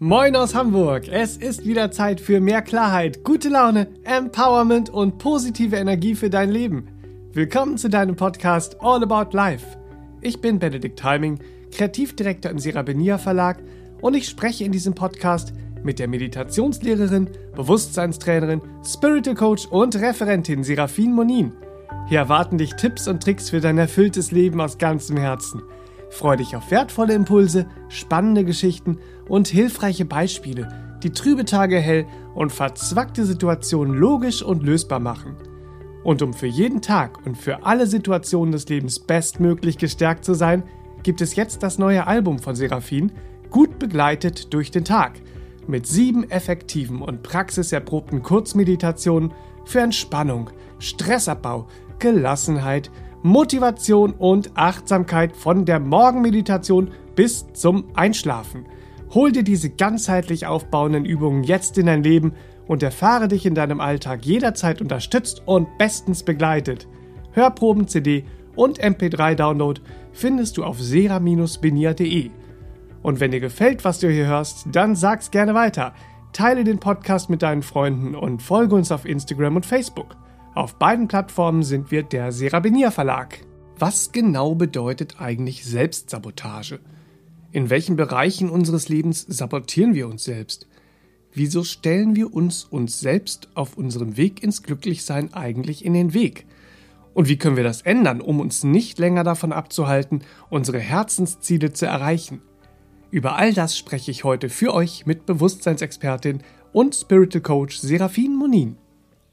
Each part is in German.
Moin aus Hamburg! Es ist wieder Zeit für mehr Klarheit, gute Laune, Empowerment und positive Energie für dein Leben. Willkommen zu deinem Podcast All About Life. Ich bin Benedikt Heiming, Kreativdirektor im Serabenia Verlag und ich spreche in diesem Podcast mit der Meditationslehrerin, Bewusstseinstrainerin, Spiritual Coach und Referentin Serafin Monin. Hier erwarten dich Tipps und Tricks für dein erfülltes Leben aus ganzem Herzen – Freu dich auf wertvolle Impulse, spannende Geschichten und hilfreiche Beispiele, die trübe Tage hell und verzwackte Situationen logisch und lösbar machen. Und um für jeden Tag und für alle Situationen des Lebens bestmöglich gestärkt zu sein, gibt es jetzt das neue Album von Seraphin, Gut begleitet durch den Tag, mit sieben effektiven und praxiserprobten Kurzmeditationen für Entspannung, Stressabbau, Gelassenheit, Motivation und Achtsamkeit von der Morgenmeditation bis zum Einschlafen. Hol dir diese ganzheitlich aufbauenden Übungen jetzt in dein Leben und erfahre dich in deinem Alltag jederzeit unterstützt und bestens begleitet. Hörproben, CD und MP3-Download findest du auf sera-benia.de. Und wenn dir gefällt, was du hier hörst, dann sag's gerne weiter. Teile den Podcast mit deinen Freunden und folge uns auf Instagram und Facebook. Auf beiden Plattformen sind wir der Serabinier Verlag. Was genau bedeutet eigentlich Selbstsabotage? In welchen Bereichen unseres Lebens sabotieren wir uns selbst? Wieso stellen wir uns uns selbst auf unserem Weg ins Glücklichsein eigentlich in den Weg? Und wie können wir das ändern, um uns nicht länger davon abzuhalten, unsere Herzensziele zu erreichen? Über all das spreche ich heute für euch mit Bewusstseinsexpertin und Spiritual Coach Serafin Monin.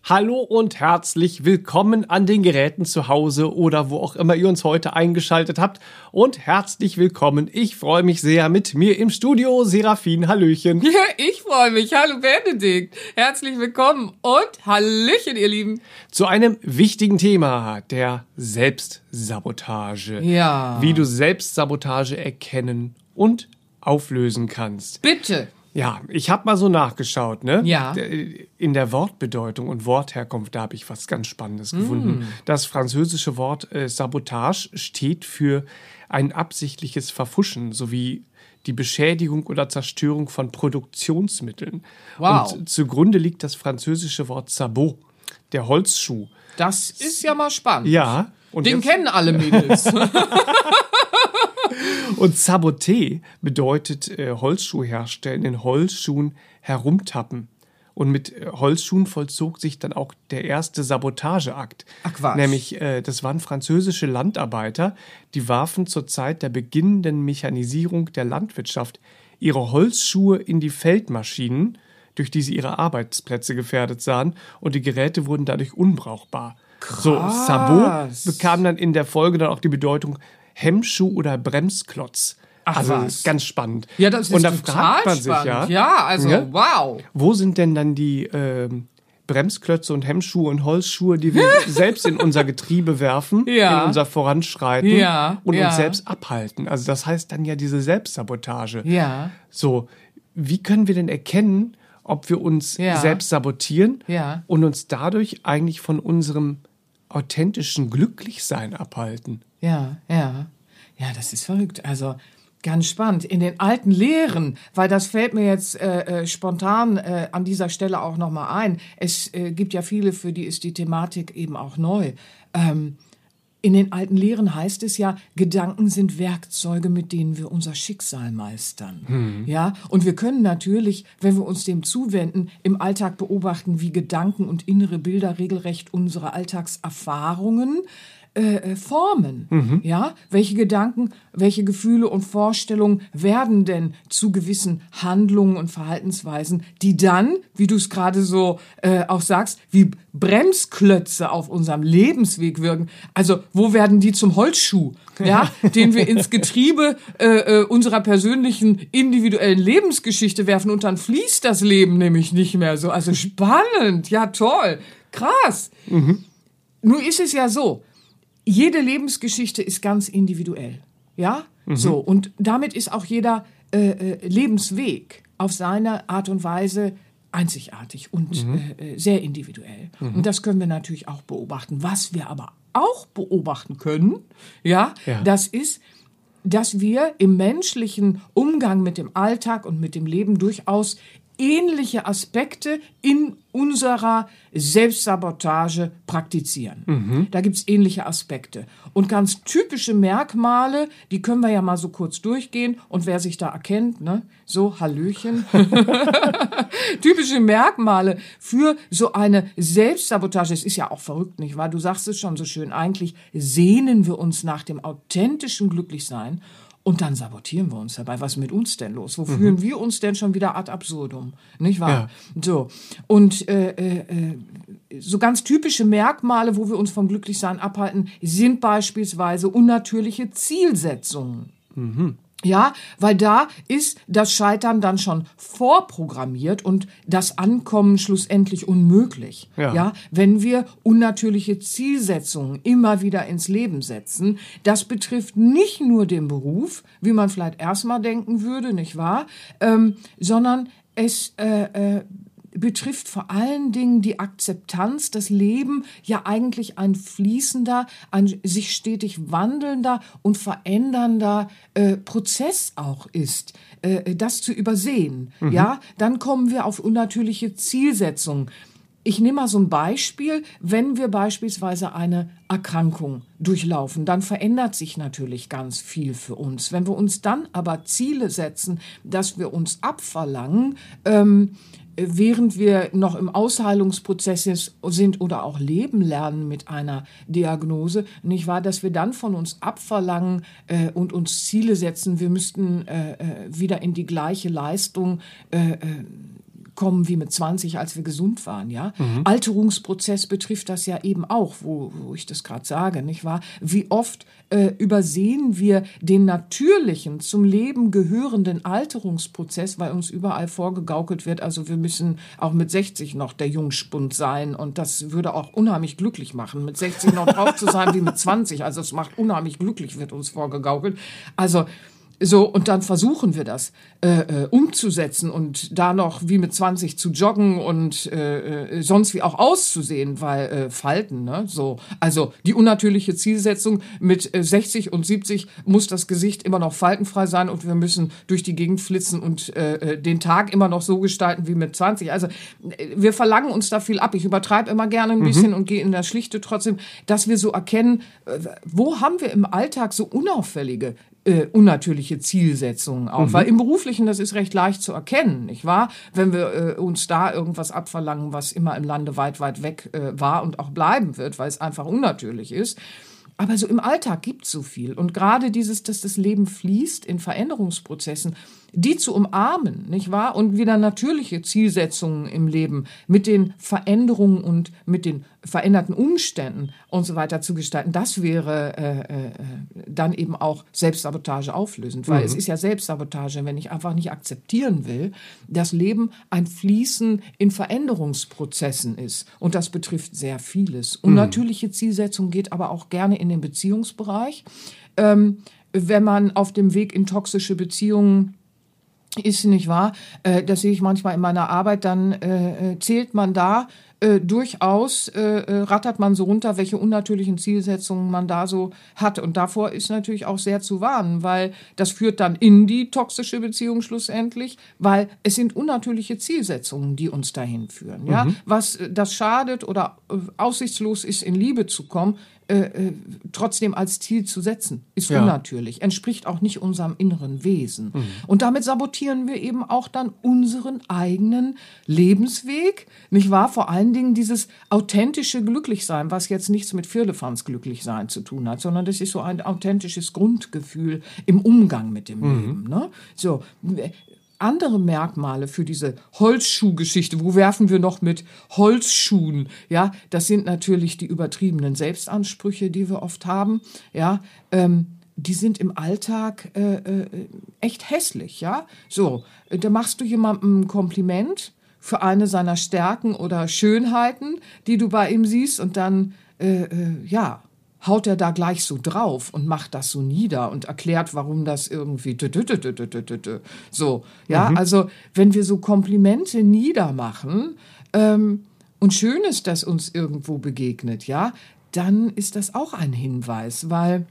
Hallo und herzlich willkommen an den Geräten zu Hause oder wo auch immer ihr uns heute eingeschaltet habt. Und herzlich willkommen. Ich freue mich sehr mit mir im Studio. Serafin, Hallöchen. Ja, ich freue mich. Hallo Benedikt. Herzlich willkommen und Hallöchen, ihr Lieben. Zu einem wichtigen Thema, der Selbstsabotage. Ja. Wie du Selbstsabotage erkennen und auflösen kannst. Bitte. Ja, ich habe mal so nachgeschaut, ne? Ja. In der Wortbedeutung und Wortherkunft, da habe ich was ganz Spannendes mm. gefunden. Das französische Wort äh, Sabotage steht für ein absichtliches Verfuschen sowie die Beschädigung oder Zerstörung von Produktionsmitteln. Wow. Und zugrunde liegt das französische Wort Sabot, der Holzschuh. Das ist ja mal spannend. Ja. Den kennen alle Mädels. Und Saboté bedeutet äh, Holzschuh herstellen, in Holzschuhen herumtappen. Und mit äh, Holzschuhen vollzog sich dann auch der erste Sabotageakt. Ach Quatsch. Nämlich, äh, das waren französische Landarbeiter, die warfen zur Zeit der beginnenden Mechanisierung der Landwirtschaft ihre Holzschuhe in die Feldmaschinen, durch die sie ihre Arbeitsplätze gefährdet sahen, und die Geräte wurden dadurch unbrauchbar. Krass. So, Sabot bekam dann in der Folge dann auch die Bedeutung Hemmschuh oder Bremsklotz. Ach, also was? ganz spannend. Ja, das ist Und da fragt man spannend. sich ja, ja, also Ja? wow. wo sind denn dann die ähm, Bremsklötze und Hemmschuhe und Holzschuhe, die wir selbst in unser Getriebe werfen, Ja. in unser Voranschreiten Ja, und ja. uns selbst abhalten. Also das heißt dann ja diese Selbstsabotage. Ja. So, wie können wir denn erkennen, ob wir uns selbst sabotieren und uns dadurch eigentlich von unserem authentischen Glücklichsein abhalten? Ja, ja. Ja, das ist verrückt. Also ganz spannend. In den alten Lehren, weil das fällt mir jetzt äh, äh, spontan äh, an dieser Stelle auch nochmal ein. Es äh, gibt ja viele, für die ist die Thematik eben auch neu. Ähm, in den alten Lehren heißt es ja, Gedanken sind Werkzeuge, mit denen wir unser Schicksal meistern. Ja, und wir können natürlich, wenn wir uns dem zuwenden, im Alltag beobachten, wie Gedanken und innere Bilder regelrecht unsere Alltagserfahrungen äh, äh, formen. Ja, welche Gedanken, welche Gefühle und Vorstellungen werden denn zu gewissen Handlungen und Verhaltensweisen, die dann, wie du es gerade so äh, auch sagst, wie Bremsklötze auf unserem Lebensweg wirken. Also wo werden die zum Holzschuh, ja, den wir ins Getriebe äh, äh, unserer persönlichen individuellen Lebensgeschichte werfen und dann fließt das Leben nämlich nicht mehr so. Also spannend, ja toll, krass. Nun ist es ja so, jede Lebensgeschichte ist ganz individuell. Ja? So. Und damit ist auch jeder äh, äh, Lebensweg auf seine Art und Weise einzigartig und äh, äh, sehr individuell. Und das können wir natürlich auch beobachten. Was wir aber auch beobachten können, ja, Ja. das ist, dass wir im menschlichen Umgang mit dem Alltag und mit dem Leben durchaus ähnliche Aspekte in unserer Selbstsabotage praktizieren. Mhm. Da gibt's ähnliche Aspekte. Und ganz typische Merkmale, die können wir ja mal so kurz durchgehen. Und wer sich da erkennt, ne, so Hallöchen. typische Merkmale für so eine Selbstsabotage. Es ist ja auch verrückt, nicht wahr? Du sagst es schon so schön. Eigentlich sehnen wir uns nach dem authentischen Glücklichsein. Und dann sabotieren wir uns dabei. Was ist mit uns denn los? Wo mhm. führen wir uns denn schon wieder ad absurdum? Nicht wahr? Ja. So. Und äh, äh, so ganz typische Merkmale, wo wir uns vom Glücklichsein abhalten, sind beispielsweise unnatürliche Zielsetzungen. Mhm. Ja, weil da ist das Scheitern dann schon vorprogrammiert und das Ankommen schlussendlich unmöglich. Ja. ja, wenn wir unnatürliche Zielsetzungen immer wieder ins Leben setzen, das betrifft nicht nur den Beruf, wie man vielleicht erstmal denken würde, nicht wahr, ähm, sondern es äh, äh, betrifft vor allen Dingen die Akzeptanz, dass Leben ja eigentlich ein fließender, ein sich stetig wandelnder und verändernder äh, Prozess auch ist. Äh, das zu übersehen, mhm. ja, dann kommen wir auf unnatürliche Zielsetzungen. Ich nehme mal so ein Beispiel. Wenn wir beispielsweise eine Erkrankung durchlaufen, dann verändert sich natürlich ganz viel für uns. Wenn wir uns dann aber Ziele setzen, dass wir uns abverlangen, ähm, während wir noch im Ausheilungsprozess sind oder auch leben lernen mit einer Diagnose, nicht wahr, dass wir dann von uns abverlangen äh, und uns Ziele setzen, wir müssten äh, äh wieder in die gleiche Leistung äh, äh kommen wie mit 20, als wir gesund waren, ja. Mhm. Alterungsprozess betrifft das ja eben auch, wo, wo ich das gerade sage, nicht wahr? Wie oft äh, übersehen wir den natürlichen, zum Leben gehörenden Alterungsprozess, weil uns überall vorgegaukelt wird, also wir müssen auch mit 60 noch der Jungspund sein und das würde auch unheimlich glücklich machen, mit 60 noch drauf zu sein wie mit 20, also es macht unheimlich glücklich, wird uns vorgegaukelt. Also so, und dann versuchen wir das äh, äh, umzusetzen und da noch wie mit 20 zu joggen und äh, äh, sonst wie auch auszusehen, weil äh, Falten, ne? So, also die unnatürliche Zielsetzung mit äh, 60 und 70 muss das Gesicht immer noch faltenfrei sein und wir müssen durch die Gegend flitzen und äh, äh den Tag immer noch so gestalten wie mit 20. Also äh, wir verlangen uns da viel ab. Ich übertreibe immer gerne ein mhm. bisschen und gehe in das Schlichte trotzdem, dass wir so erkennen, äh, wo haben wir im Alltag so unauffällige äh, unnatürliche Zielsetzungen auch. Mhm. Weil im Beruflichen, das ist recht leicht zu erkennen, nicht wahr? Wenn wir äh, uns da irgendwas abverlangen, was immer im Lande weit, weit weg äh, war und auch bleiben wird, weil es einfach unnatürlich ist. Aber so im Alltag gibt es so viel. Und gerade dieses, dass das Leben fließt in Veränderungsprozessen, die zu umarmen, nicht wahr? Und wieder natürliche Zielsetzungen im Leben mit den Veränderungen und mit den veränderten Umständen und so weiter zu gestalten, das wäre äh, äh, dann eben auch Selbstsabotage auflösend. Weil mhm. es ist ja Selbstsabotage, wenn ich einfach nicht akzeptieren will, dass Leben ein Fließen in Veränderungsprozessen ist. Und das betrifft sehr vieles. Und mhm. natürliche Zielsetzung geht aber auch gerne in den Beziehungsbereich. Ähm, wenn man auf dem Weg in toxische Beziehungen ist nicht wahr. Äh, das sehe ich manchmal in meiner Arbeit. Dann äh, äh zählt man da äh, durchaus, äh, äh, rattert man so runter, welche unnatürlichen Zielsetzungen man da so hat. Und davor ist natürlich auch sehr zu warnen, weil das führt dann in die toxische Beziehung schlussendlich, weil es sind unnatürliche Zielsetzungen, die uns dahin führen. Ja? Mhm. Was das schadet oder aussichtslos ist, in Liebe zu kommen, äh, äh, trotzdem als Ziel zu setzen, ist ja. unnatürlich, entspricht auch nicht unserem inneren Wesen. Mhm. Und damit sabotieren wir eben auch dann unseren eigenen Lebensweg, nicht wahr? Vor allen Dingen dieses authentische Glücklichsein, was jetzt nichts mit Firlefanz Glücklichsein zu tun hat, sondern das ist so ein authentisches Grundgefühl im Umgang mit dem mhm. Leben. Ne? So, andere Merkmale für diese Holzschuhgeschichte. Wo werfen wir noch mit Holzschuhen? Ja, das sind natürlich die übertriebenen Selbstansprüche, die wir oft haben. Ja, ähm, die sind im Alltag äh, äh, echt hässlich. Ja, so, da machst du jemandem ein Kompliment für eine seiner Stärken oder Schönheiten, die du bei ihm siehst, und dann äh, äh ja haut er da gleich so drauf und macht das so nieder und erklärt, warum das irgendwie so. Ja, mhm. also wenn wir so Komplimente niedermachen ähm, und schön ist, dass uns irgendwo begegnet, ja, dann ist das auch ein Hinweis, weil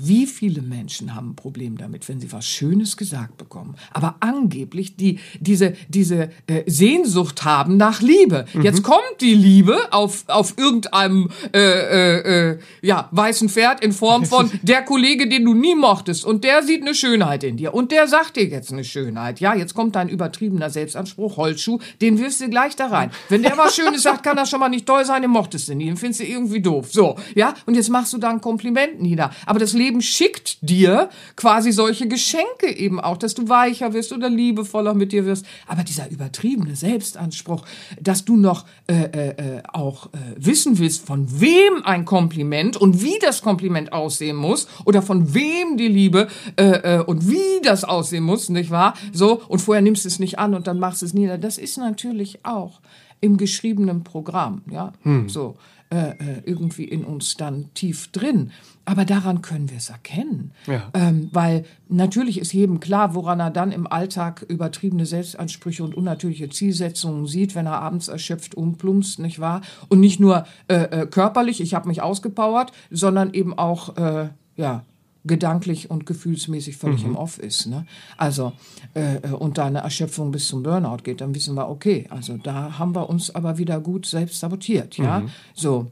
Wie viele Menschen haben ein Problem damit, wenn sie was Schönes gesagt bekommen, aber angeblich die diese diese äh, Sehnsucht haben nach Liebe. Mhm. Jetzt kommt die Liebe auf auf irgendeinem äh, äh, äh, ja weißen Pferd in Form von der Kollege, den du nie mochtest und der sieht eine Schönheit in dir und der sagt dir jetzt eine Schönheit. Ja, jetzt kommt dein übertriebener Selbstanspruch, Holzschuh, den wirfst du gleich da rein. Wenn der was Schönes sagt, kann das schon mal nicht toll sein, den mochtest du nie, den findest du irgendwie doof. So, ja, und jetzt machst du da ein Kompliment nieder. Aber das Leben schickt dir quasi solche Geschenke eben auch, dass du weicher wirst oder liebevoller mit dir wirst. Aber dieser übertriebene Selbstanspruch, dass du noch äh, äh, auch äh, wissen willst, von wem ein Kompliment und wie das Kompliment aussehen muss oder von wem die Liebe äh, äh, und wie das aussehen muss, nicht wahr? So, und vorher nimmst du es nicht an und dann machst du es nieder. Das ist natürlich auch im geschriebenen Programm, ja, hm. so äh, äh, irgendwie in uns dann tief drin. Aber daran können wir es erkennen. Ja. Ähm, weil natürlich ist jedem klar, woran er dann im Alltag übertriebene Selbstansprüche und unnatürliche Zielsetzungen sieht, wenn er abends erschöpft umplumpst, nicht wahr? Und nicht nur äh, äh, körperlich, ich habe mich ausgepowert, sondern eben auch, äh, ja, gedanklich und gefühlsmäßig völlig mhm. im Off ist. Ne? Also äh, äh, und da eine Erschöpfung bis zum Burnout geht, dann wissen wir, okay, also da haben wir uns aber wieder gut selbst sabotiert, ja. Mhm. So.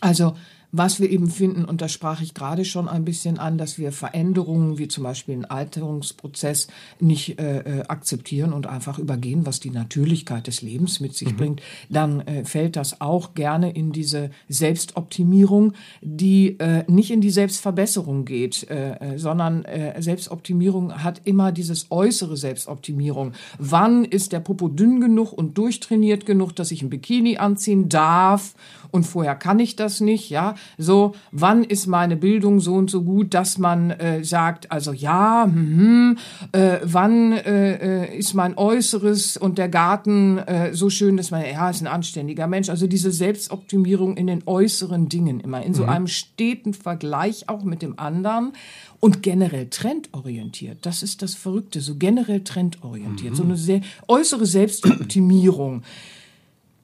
Also was wir eben finden, und da sprach ich gerade schon ein bisschen an, dass wir Veränderungen wie zum Beispiel einen Alterungsprozess nicht äh, äh, akzeptieren und einfach übergehen, was die Natürlichkeit des Lebens mit sich mhm. bringt, dann äh, fällt das auch gerne in diese Selbstoptimierung, die äh, nicht in die Selbstverbesserung geht, äh, äh, sondern äh, Selbstoptimierung hat immer dieses äußere Selbstoptimierung. Wann ist der Popo dünn genug und durchtrainiert genug, dass ich ein Bikini anziehen darf und vorher kann ich das nicht, ja. So, wann ist meine Bildung so und so gut, dass man äh, sagt, also ja, hm, äh, wann äh, äh, ist mein Äußeres und der Garten äh, so schön, dass man, ja, ist ein anständiger Mensch. Also diese Selbstoptimierung in den äußeren Dingen immer, in so mhm. einem steten Vergleich auch mit dem anderen und generell trendorientiert. Das ist das Verrückte, so generell trendorientiert, mhm. so eine sehr äußere Selbstoptimierung.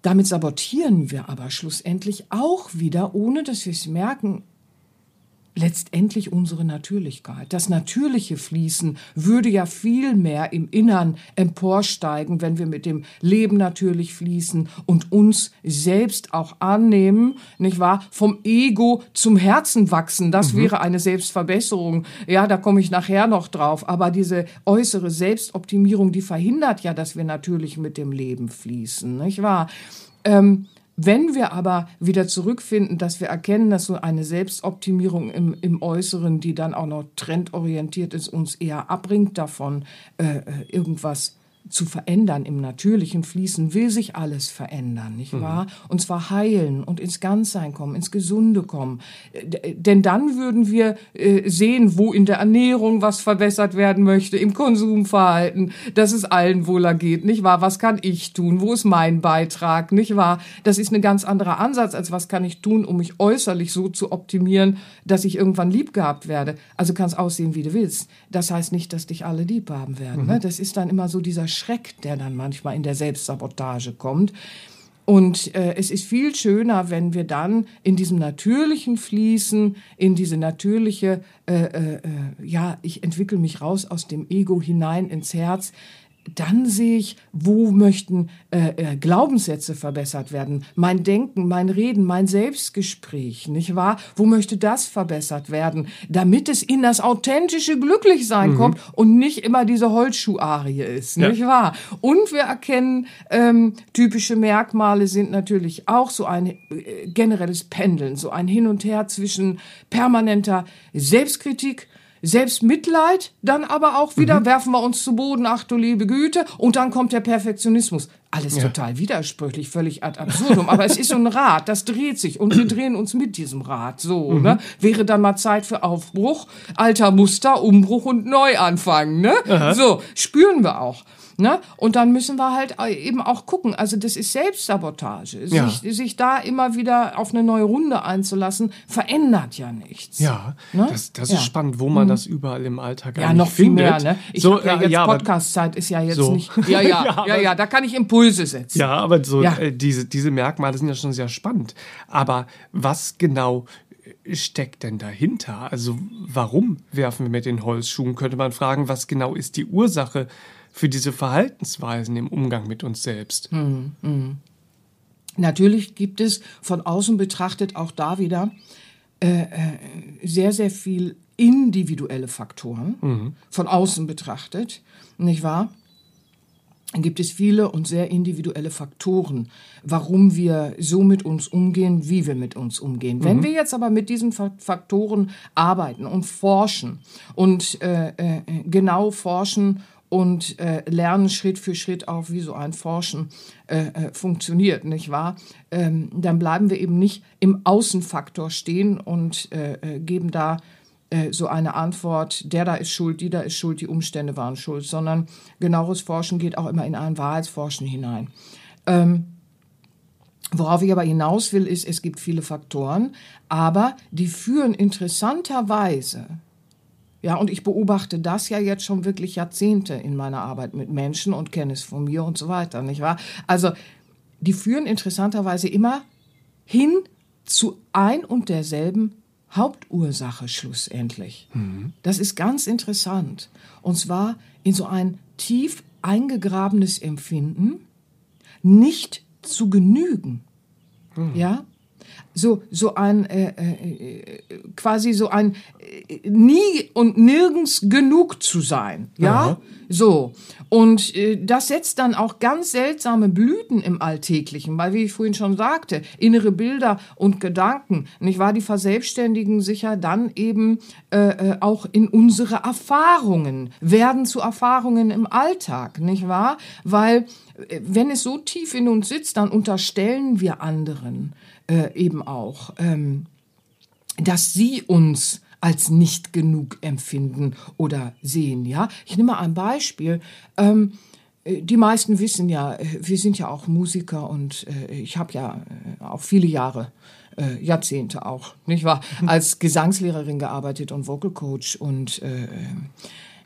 Damit sabotieren wir aber schlussendlich auch wieder, ohne dass wir es merken, letztendlich unsere Natürlichkeit. Das natürliche Fließen würde ja viel mehr im Innern emporsteigen, wenn wir mit dem Leben natürlich fließen und uns selbst auch annehmen, nicht wahr? Vom Ego zum Herzen wachsen. Das mhm. wäre eine Selbstverbesserung. Ja, da komme ich nachher noch drauf. Aber diese äußere Selbstoptimierung, die verhindert ja, dass wir natürlich mit dem Leben fließen, nicht wahr? Ähm, wenn wir aber wieder zurückfinden, dass wir erkennen, dass so eine Selbstoptimierung im, im Äußeren, die dann auch noch trendorientiert ist, uns eher abbringt davon, äh, äh irgendwas zu verändern im natürlichen Fließen will sich alles verändern, nicht mhm. wahr? Und zwar heilen und ins Ganzsein kommen, ins Gesunde kommen. Denn dann würden wir äh, sehen, wo in der Ernährung was verbessert werden möchte, im Konsumverhalten, dass es allen wohler geht, nicht wahr? Was kann ich tun? Wo ist mein Beitrag, nicht wahr? Das ist ein ganz anderer Ansatz, als was kann ich tun, um mich äußerlich so zu optimieren, dass ich irgendwann lieb gehabt werde. Also kannst aussehen, wie du willst. Das heißt nicht, dass dich alle lieb haben werden. Ne? Mhm. Ne? Das ist dann immer so dieser Schreck, der dann manchmal in der Selbstsabotage kommt. Und äh, es ist viel schöner, wenn wir dann in diesem natürlichen Fließen, in diese natürliche, äh, äh, äh ja, ich entwickle mich raus aus dem Ego hinein ins Herz, dann sehe ich, wo möchten äh, äh, Glaubenssätze verbessert werden. Mein Denken, mein Reden, mein Selbstgespräch, nicht wahr? Wo möchte das verbessert werden, damit es in das authentische Glücklichsein mhm. kommt und nicht immer diese Holzschuharie ist, ja. nicht wahr? Und wir erkennen, ähm, typische Merkmale sind natürlich auch so ein äh, generelles Pendeln, so ein Hin und Her zwischen permanenter Selbstkritik, Selbstmitleid, dann aber auch wieder mhm. werfen wir uns zu Boden, ach du liebe Güte, und dann kommt der Perfektionismus. Alles ja. total widersprüchlich, völlig ad absurdum. aber es ist so ein Rad, das dreht sich und wir drehen uns mit diesem Rad. So, mhm. ne? Wäre dann mal Zeit für Aufbruch, alter Muster, Umbruch und Neuanfang, ne? Aha. So, spüren wir auch. Ne? Und dann müssen wir halt eben auch gucken. Also das ist Selbstsabotage. Ja. Sich, sich da immer wieder auf eine neue Runde einzulassen, verändert ja nichts. Ja, ne? das, das ja. ist spannend, wo man mhm. das überall im Alltag Ja, noch viel findet. mehr. Ne? Ich so, ja jetzt ja, Podcast-Zeit ist ja jetzt so. nicht. Ja, ja, ja, ja, da kann ich Impulse setzen. Ja, aber so äh, diese, diese Merkmale sind ja schon sehr spannend. Aber was genau steckt denn dahinter? Also warum werfen wir mit den Holzschuhen? Könnte man fragen, was genau ist die Ursache für diese Verhaltensweisen im Umgang mit uns selbst? Hm, hm. Natürlich gibt es von außen betrachtet auch da wieder äh, äh, sehr, sehr viel individuelle Faktoren, mhm. von außen betrachtet, nicht wahr? gibt es viele und sehr individuelle Faktoren, warum wir so mit uns umgehen, wie wir mit uns umgehen. Mhm. Wenn wir jetzt aber mit diesen Faktoren arbeiten und forschen und äh, äh, genau forschen und äh, lernen Schritt für Schritt auch, wie so ein Forschen äh, äh, funktioniert, nicht wahr? Ähm, dann bleiben wir eben nicht im Außenfaktor stehen und äh, äh, geben da äh, so eine Antwort, der da ist schuld, die da ist schuld, die Umstände waren schuld, sondern genaueres Forschen geht auch immer in ein Wahrheitsforschen hinein. Ähm, Worauf ich aber hinaus will, ist, es gibt viele Faktoren, aber die führen interessanterweise, ja, und ich beobachte das ja jetzt schon wirklich Jahrzehnte in meiner Arbeit mit Menschen und kenne es von mir und so weiter, nicht wahr? Also, die führen interessanterweise immer hin zu ein und derselben Hauptursache schlussendlich. Mhm. Das ist ganz interessant. Und zwar in so ein tief eingegrabenes Empfinden, nicht zu genügen. Mhm. Ja? So, so ein, äh, äh, quasi so ein äh, nie und nirgends genug zu sein. Ja? Aha. So. Und äh, das setzt dann auch ganz seltsame Blüten im Alltäglichen, weil, wie ich vorhin schon sagte, innere Bilder und Gedanken, nicht wahr, die verselbstständigen sich ja dann eben äh, äh, auch in unsere Erfahrungen, werden zu Erfahrungen im Alltag, nicht wahr? Weil, äh, wenn es so tief in uns sitzt, dann unterstellen wir anderen äh, eben auch, ähm, dass sie uns als nicht genug empfinden oder sehen. Ja, ich nehme mal ein Beispiel. Ähm, äh, die meisten wissen ja, äh, wir sind ja auch Musiker und äh, ich habe ja äh, auch viele Jahre, äh, Jahrzehnte auch, nicht wahr, als Gesangslehrerin gearbeitet und Vocal Coach und äh,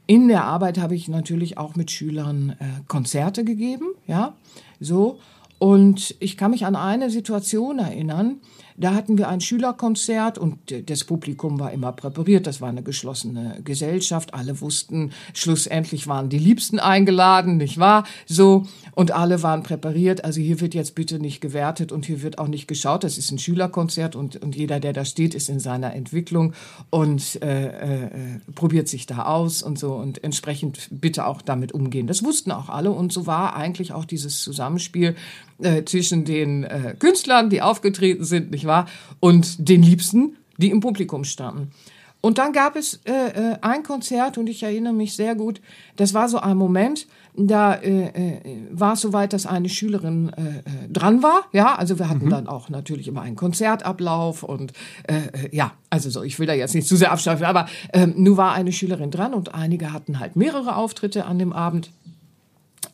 in der Arbeit habe ich natürlich auch mit Schülern Konzerte gegeben, ja, so. Und ich kann mich an eine Situation erinnern, da hatten wir ein Schülerkonzert und das Publikum war immer präpariert. Das war eine geschlossene Gesellschaft. Alle wussten, schlussendlich waren die Liebsten eingeladen, nicht wahr? So. Und alle waren präpariert. Also hier wird jetzt bitte nicht gewertet und hier wird auch nicht geschaut. Das ist ein Schülerkonzert und, und jeder, der da steht, ist in seiner Entwicklung und äh, äh, probiert sich da aus und so und entsprechend bitte auch damit umgehen. Das wussten auch alle und so war eigentlich auch dieses Zusammenspiel äh, zwischen den äh, Künstlern, die aufgetreten sind, nicht wahr, und den Liebsten, die im Publikum standen. Und dann gab es äh, äh, ein Konzert und ich erinnere mich sehr gut, das war so ein Moment, da äh, äh, war es soweit, dass eine Schülerin äh, äh, dran war. Ja, also wir hatten mhm. dann auch natürlich immer einen Konzertablauf und äh, ja, also so, ich will da jetzt nicht zu sehr abschweifen, aber äh, nun war eine Schülerin dran und einige hatten halt mehrere Auftritte an dem Abend.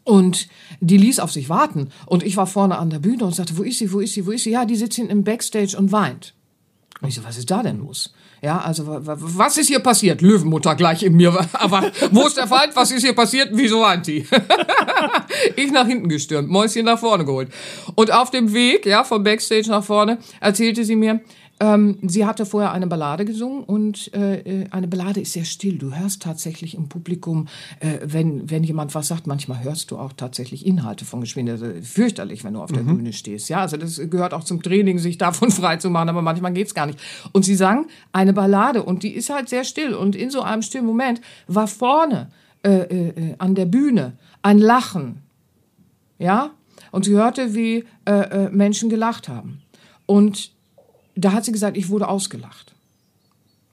Und die ließ auf sich warten. Und ich war vorne an der Bühne und sagte, wo ist sie, wo ist sie, wo ist sie? Ja, die sitzt hinten im Backstage und weint. Und ich so, was ist da denn los? Ja, also was ist hier passiert? Löwenmutter gleich in mir. Aber wo ist der Feind? Was ist hier passiert? Wieso weint die? ich nach hinten gestürmt, Mäuschen nach vorne geholt. Und auf dem Weg, ja, vom Backstage nach vorne, erzählte sie mir, ähm, sie hatte vorher eine Ballade gesungen und äh, äh, eine Ballade ist sehr still. Du hörst tatsächlich im Publikum, äh, wenn, wenn jemand was sagt, manchmal hörst du auch tatsächlich Inhalte von Geschwindigkeit. Also fürchterlich, wenn du auf der mhm. Bühne stehst. Ja, also das gehört auch zum Training, sich davon frei zu machen, aber manchmal geht's gar nicht. Und sie sang eine Ballade und die ist halt sehr still. Und in so einem stillen Moment war vorne äh, äh, äh an der Bühne ein Lachen. Ja, und sie hörte, wie Menschen gelacht haben. Und da hat sie gesagt, ich wurde ausgelacht.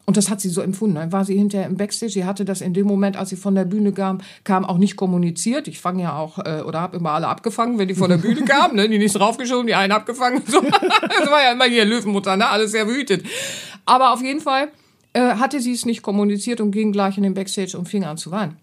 Und das hat sie so empfunden. Dann war sie hinterher im Backstage. Sie hatte das in dem Moment, als sie von der Bühne kam, kam auch nicht kommuniziert. Ich fange ja auch, äh, oder habe immer alle abgefangen, wenn die von der Bühne kamen. Ne? Die nicht draufgeschoben, die einen abgefangen. So. Das war ja immer hier Löwenmutter, ne? alles sehr wütet. Aber auf jeden Fall äh, hatte sie es nicht kommuniziert und ging gleich in den Backstage und fing an zu weinen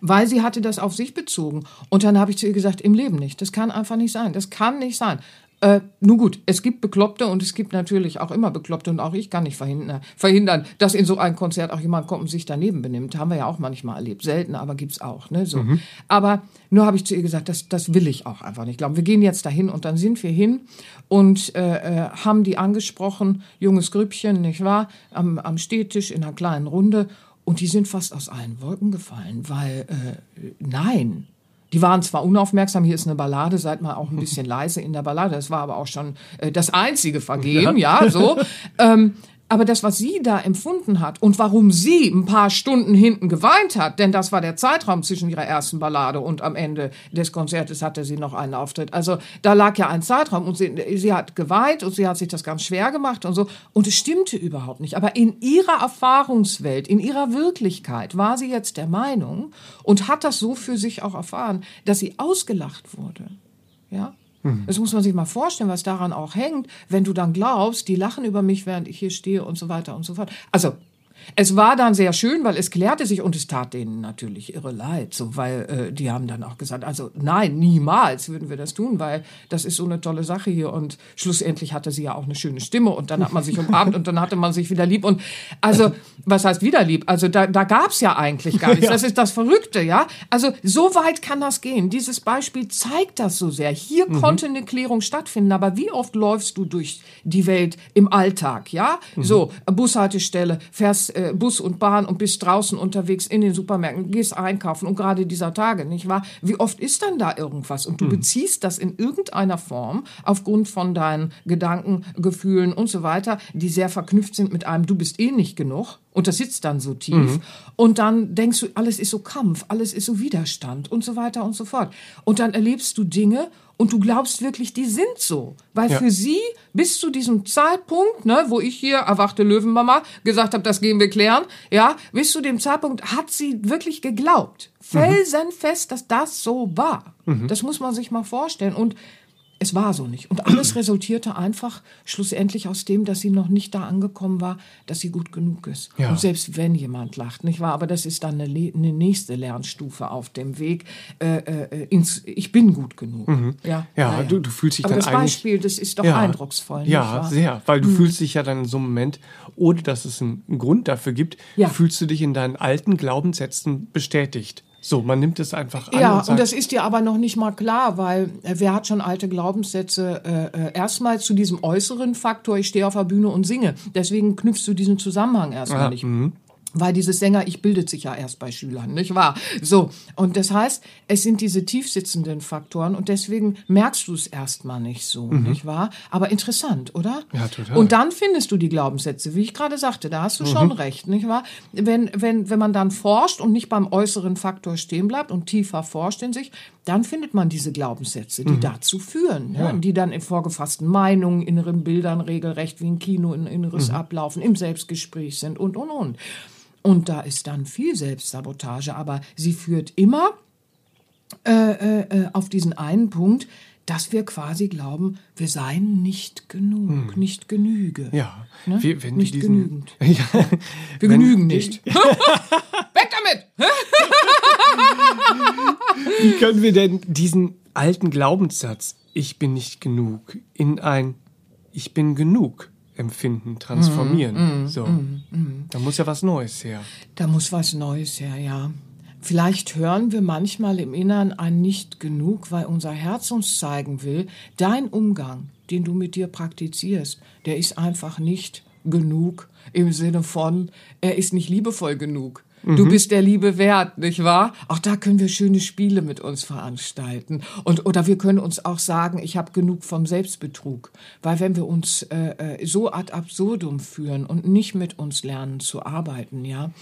weil sie hatte das auf sich bezogen. Und dann habe ich zu ihr gesagt, im Leben nicht. Das kann einfach nicht sein. Das kann nicht sein. Äh, nun gut, es gibt Bekloppte und es gibt natürlich auch immer Bekloppte und auch ich kann nicht verhindern, verhindern dass in so ein Konzert auch jemand kommt und sich daneben benimmt. Haben wir ja auch manchmal erlebt. Selten, aber gibt's auch. Ne? So. Mhm. Aber nur habe ich zu ihr gesagt, das, das will ich auch einfach nicht glauben. Wir gehen jetzt dahin und dann sind wir hin und äh, äh, haben die angesprochen, junges Grüppchen, nicht wahr, am, am Stehtisch in einer kleinen Runde. Und die sind fast aus allen Wolken gefallen, weil äh, nein, die waren zwar unaufmerksam, hier ist eine Ballade, seid mal auch ein bisschen leise in der Ballade. Das war aber auch schon äh, das einzige Vergehen, ja, ja so. ähm, aber das, was sie da empfunden hat und warum sie ein paar Stunden hinten geweint hat, denn das war der Zeitraum zwischen ihrer ersten Ballade und am Ende des Konzertes hatte sie noch einen Auftritt. Also da lag ja ein Zeitraum und sie, sie hat geweint und sie hat sich das ganz schwer gemacht und so. Und es stimmte überhaupt nicht. Aber in ihrer Erfahrungswelt, in ihrer Wirklichkeit war sie jetzt der Meinung und hat das so für sich auch erfahren, dass sie ausgelacht wurde. Ja, Mhm. Das muss man sich mal vorstellen, was daran auch hängt, wenn du dann glaubst, die lachen über mich, während ich hier stehe und so weiter und so fort. Also es war dann sehr schön, weil es klärte sich und es tat denen natürlich irre leid, so weil äh, die haben dann auch gesagt, also nein, niemals würden wir das tun, weil das ist so eine tolle Sache hier und schlussendlich hatte sie ja auch eine schöne Stimme und dann hat man sich umarmt und dann hatte man sich wieder lieb und also was heißt wieder lieb? Also da, da gab's ja eigentlich gar nichts. Das ist das Verrückte, ja. Also so weit kann das gehen. Dieses Beispiel zeigt das so sehr. Hier mhm. konnte eine Klärung stattfinden, aber wie oft läufst du durch die Welt im Alltag, ja? Mhm. So Bushaltestelle, fährst äh, Bus und Bahn und bist draußen unterwegs in den Supermärkten, gehst einkaufen und gerade dieser Tage, nicht wahr? Wie oft ist dann da irgendwas? Und du mhm. beziehst das in irgendeiner Form aufgrund von deinen Gedanken, Gefühlen und so weiter, die sehr verknüpft sind mit einem, du bist eh nicht genug. Und das sitzt dann so tief. Mhm. Und dann denkst du, alles ist so Kampf, alles ist so Widerstand und so weiter und so fort. Und dann erlebst du Dinge und du glaubst wirklich, die sind so. Weil ja. für sie bis zu diesem Zeitpunkt, ne, wo ich hier erwachte Löwenmama gesagt habe, das gehen wir klären, ja, bis zu dem Zeitpunkt hat sie wirklich geglaubt, mhm. felsenfest, dass das so war. Mhm. Das muss man sich mal vorstellen. Und es war so nicht. Und alles resultierte einfach schlussendlich aus dem, dass sie noch nicht da angekommen war, dass sie gut genug ist. Ja. Und selbst wenn jemand lacht, nicht wahr? Aber das ist dann eine, eine nächste Lernstufe auf dem Weg äh, äh, ins Ich bin gut genug. Mhm. Ja, ja, ja, Du, du fühlst dich Aber dann das Beispiel, das ist doch ja, eindrucksvoll. Ja, sehr. Weil du mhm. fühlst dich ja dann in so einem Moment, ohne dass es einen Grund dafür gibt, fühlst du dich in deinen alten Glaubenssätzen bestätigt. So, man nimmt es einfach an. Ja, und, und, das ist dir aber noch nicht mal klar, weil äh, wer hat schon alte Glaubenssätze äh, äh, erstmal zu diesem äußeren Faktor, ich stehe auf der Bühne und singe. Deswegen knüpfst du diesen Zusammenhang erstmal nicht. Mhm weil dieses Sänger, ich bildet sich ja erst bei Schülern, nicht wahr? So. Und das heißt, es sind diese tiefsitzenden Faktoren und deswegen merkst du es erstmal nicht so, mhm. nicht wahr? Aber interessant, oder? Ja, total. Und dann findest du die Glaubenssätze, wie ich gerade sagte, da hast du mhm. schon recht, nicht wahr? Wenn, wenn, wenn man dann forscht und nicht beim äußeren Faktor stehen bleibt und tiefer forscht in sich, dann findet man diese Glaubenssätze, die mhm. dazu führen, ja. Ja, die dann in vorgefassten Meinungen, inneren Bildern regelrecht wie ein Kino in Inneres mhm. ablaufen, im Selbstgespräch sind und, und, und. Und da ist dann viel Selbstsabotage, aber sie führt immer äh, äh, äh, auf diesen einen Punkt, dass wir quasi glauben, wir seien nicht genug, hm. nicht genüge. Ja, ne? wir, wenn nicht diesen, genügend. Ja, wir genügen nicht. Weg damit! Wie können wir denn diesen alten Glaubenssatz, ich bin nicht genug, in ein Ich bin genug Empfinden transformieren. Mm, so. Mm, mm. Da muss ja was Neues her. Da muss was Neues her, ja. Vielleicht hören wir manchmal im Innern ein Nicht genug, weil unser Herz uns zeigen will, dein Umgang, den du mit dir praktizierst, der ist einfach nicht genug im Sinne von, er ist nicht liebevoll genug. Du mhm. bist der Liebe wert, nicht wahr? Auch da können wir schöne Spiele mit uns veranstalten. Und, oder wir können uns auch sagen, ich habe genug vom Selbstbetrug. Weil wenn wir uns äh, äh, so ad absurdum führen und nicht mit uns lernen zu arbeiten, ja,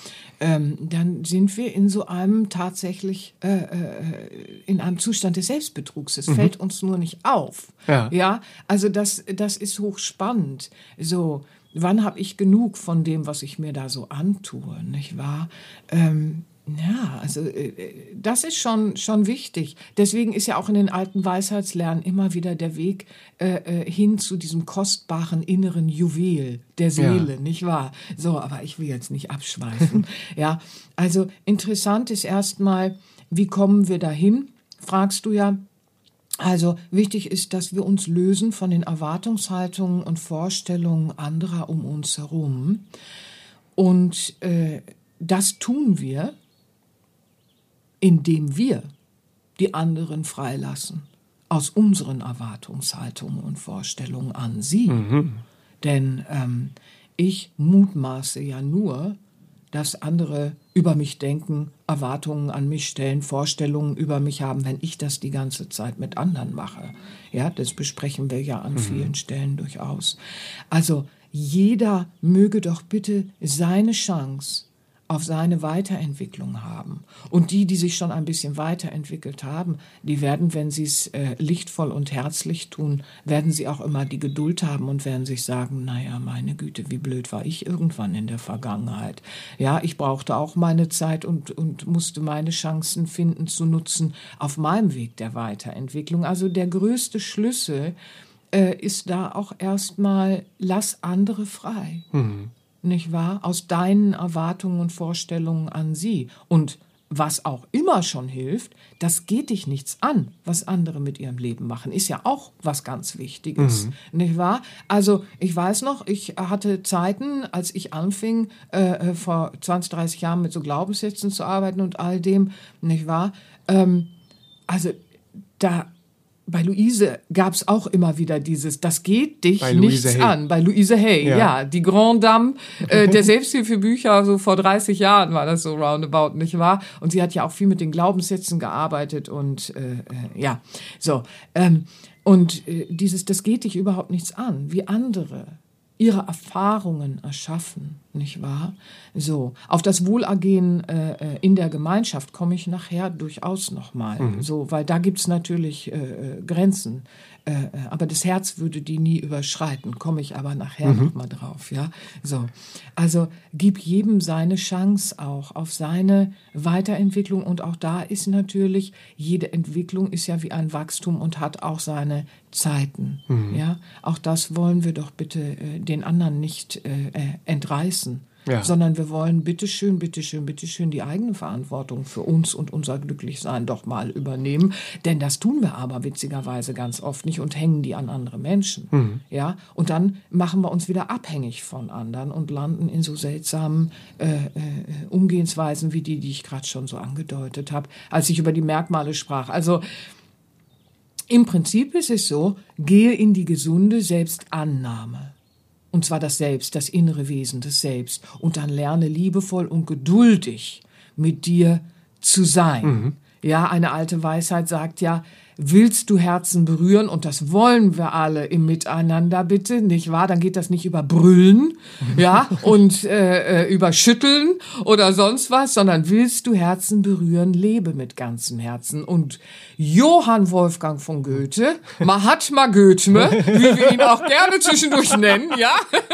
ähm, dann sind wir in so einem tatsächlich, äh, äh, in einem Zustand des Selbstbetrugs. Es mhm. fällt uns nur nicht auf. Ja. ja, also das, das ist hochspannend. So, wann habe ich genug von dem, was ich mir da so antue, nicht wahr? Ähm, ja, also äh, das ist schon schon wichtig. Deswegen ist ja auch in den alten Weisheitslernen immer wieder der Weg äh, äh hin zu diesem kostbaren inneren Juwel der Seele, ja. nicht wahr? So, aber ich will jetzt nicht abschweifen. ja, also interessant ist erstmal, wie kommen wir dahin? Fragst du ja. Also wichtig ist, dass wir uns lösen von den Erwartungshaltungen und Vorstellungen anderer um uns herum. Und äh, das tun wir, indem wir die anderen freilassen aus unseren Erwartungshaltungen und Vorstellungen an sie. Mhm. Denn ähm, ich mutmaße ja nur, dass andere über mich denken, Erwartungen an mich stellen, Vorstellungen über mich haben, wenn ich das die ganze Zeit mit anderen mache. Ja, das besprechen wir ja an mhm. vielen Stellen durchaus. Also jeder möge doch bitte seine Chance auf seine Weiterentwicklung haben. Und die, die sich schon ein bisschen weiterentwickelt haben, die werden, wenn sie es äh, lichtvoll und herzlich tun, werden sie auch immer die Geduld haben und werden sich sagen, naja, meine Güte, wie blöd war ich irgendwann in der Vergangenheit. Ja, ich brauchte auch meine Zeit und, und musste meine Chancen finden zu nutzen auf meinem Weg der Weiterentwicklung. Also der größte Schlüssel äh, ist da auch erstmal, lass andere frei. Mhm nicht wahr? Aus deinen Erwartungen und Vorstellungen an sie. Und was auch immer schon hilft, das geht dich nichts an, was andere mit ihrem Leben machen. Ist ja auch was ganz Wichtiges, mhm. nicht wahr? Also ich weiß noch, ich hatte Zeiten, als ich anfing, äh, äh vor 20, 30 Jahren mit so Glaubenssätzen zu arbeiten und all dem, nicht wahr? Ähm, also da bei Luise gab es auch immer wieder dieses, das geht dich nichts an. Bei Luise Hay, ja, ja die Grand Dame äh, der Selbsthilfebücher, so vor 30 Jahren war das so roundabout, nicht wahr? Und sie hat ja auch viel mit den Glaubenssätzen gearbeitet und äh, äh, ja, so. Ähm, und äh, dieses, das geht dich überhaupt nichts an, wie andere ihre Erfahrungen erschaffen, nicht wahr? So, auf das Wohlergehen äh, äh in der Gemeinschaft komme ich nachher durchaus nochmal, mhm. so, weil da gibt's natürlich äh, äh Grenzen. Äh, äh, aber das Herz würde die nie überschreiten, komme ich aber nachher mhm. noch mal drauf, ja. So, also gib jedem seine Chance auch auf seine Weiterentwicklung und auch da ist natürlich jede Entwicklung ist ja wie ein Wachstum und hat auch seine Zeiten, mhm. ja. Auch das wollen wir doch bitte äh, den anderen nicht äh, äh entreißen ja. sondern wir wollen bitteschön, bitteschön, bitteschön die eigene Verantwortung für uns und unser Glücklichsein doch mal übernehmen. Denn das tun wir aber witzigerweise ganz oft nicht und hängen die an andere Menschen. Mhm. Ja, und dann machen wir uns wieder abhängig von anderen und landen in so seltsamen äh, äh, Umgehensweisen wie die, die ich gerade schon so angedeutet habe, als ich über die Merkmale sprach. Also im Prinzip ist es so, gehe in die gesunde Selbstannahme. Und zwar das Selbst, das innere Wesen des Selbst. Und dann lerne liebevoll und geduldig mit dir zu sein. Mhm. Ja, eine alte Weisheit sagt ja, willst du Herzen berühren und das wollen wir alle im Miteinander bitte, nicht wahr? Dann geht das nicht über Brüllen, ja, und äh, äh, über Schütteln oder sonst was, sondern willst du Herzen berühren, lebe mit ganzem Herzen. Und Johann Wolfgang von Goethe, Mahatma Goethe, wie wir ihn auch gerne zwischendurch nennen, ja?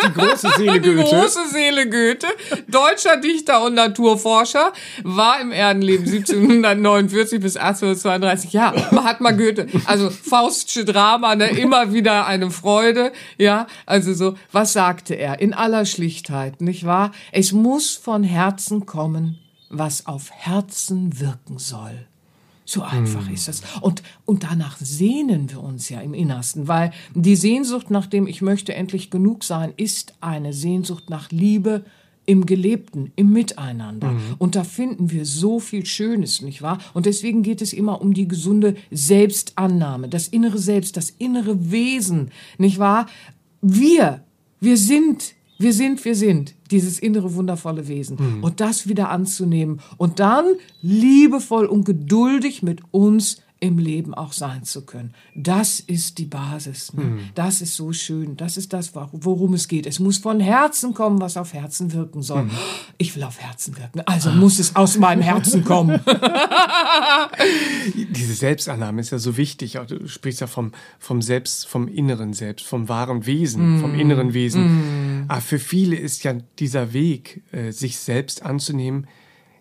Die große Seele Goethe. Die große Seele Goethe, deutscher Dichter und Naturforscher, war im Erdenleben 1749 bis 1832, ja, Mahatma Oskar Goethe. Also Faustsche Drama, ne, immer wieder eine Freude, ja. Also so, was sagte er? In aller Schlichtheit, nicht wahr? Es muss von Herzen kommen, was auf Herzen wirken soll. So einfach hm. ist es. Und, und danach sehnen wir uns ja im Innersten, weil die Sehnsucht nach dem Ich möchte endlich genug sein, ist eine Sehnsucht nach Liebe, im Gelebten, im Miteinander. Mhm. Und da finden wir so viel Schönes, nicht wahr? Und deswegen geht es immer um die gesunde Selbstannahme, das innere Selbst, das innere Wesen, nicht wahr? Wir, wir sind, wir sind, wir sind dieses innere wundervolle Wesen. Mhm. Und das wieder anzunehmen und dann liebevoll und geduldig mit uns im Leben auch sein zu können. Das ist die Basis. Ne? Mhm. Das ist so schön. Das ist das, worum es geht. Es muss von Herzen kommen, was auf Herzen wirken soll. Mhm. Ich will auf Herzen wirken. Also muss es aus meinem Herzen kommen. Diese Selbstannahme ist ja so wichtig. Du sprichst ja vom, vom Selbst, vom inneren Selbst, vom wahren Wesen, mhm. vom inneren Wesen. Mhm. Aber für viele ist ja dieser Weg, äh, sich selbst anzunehmen,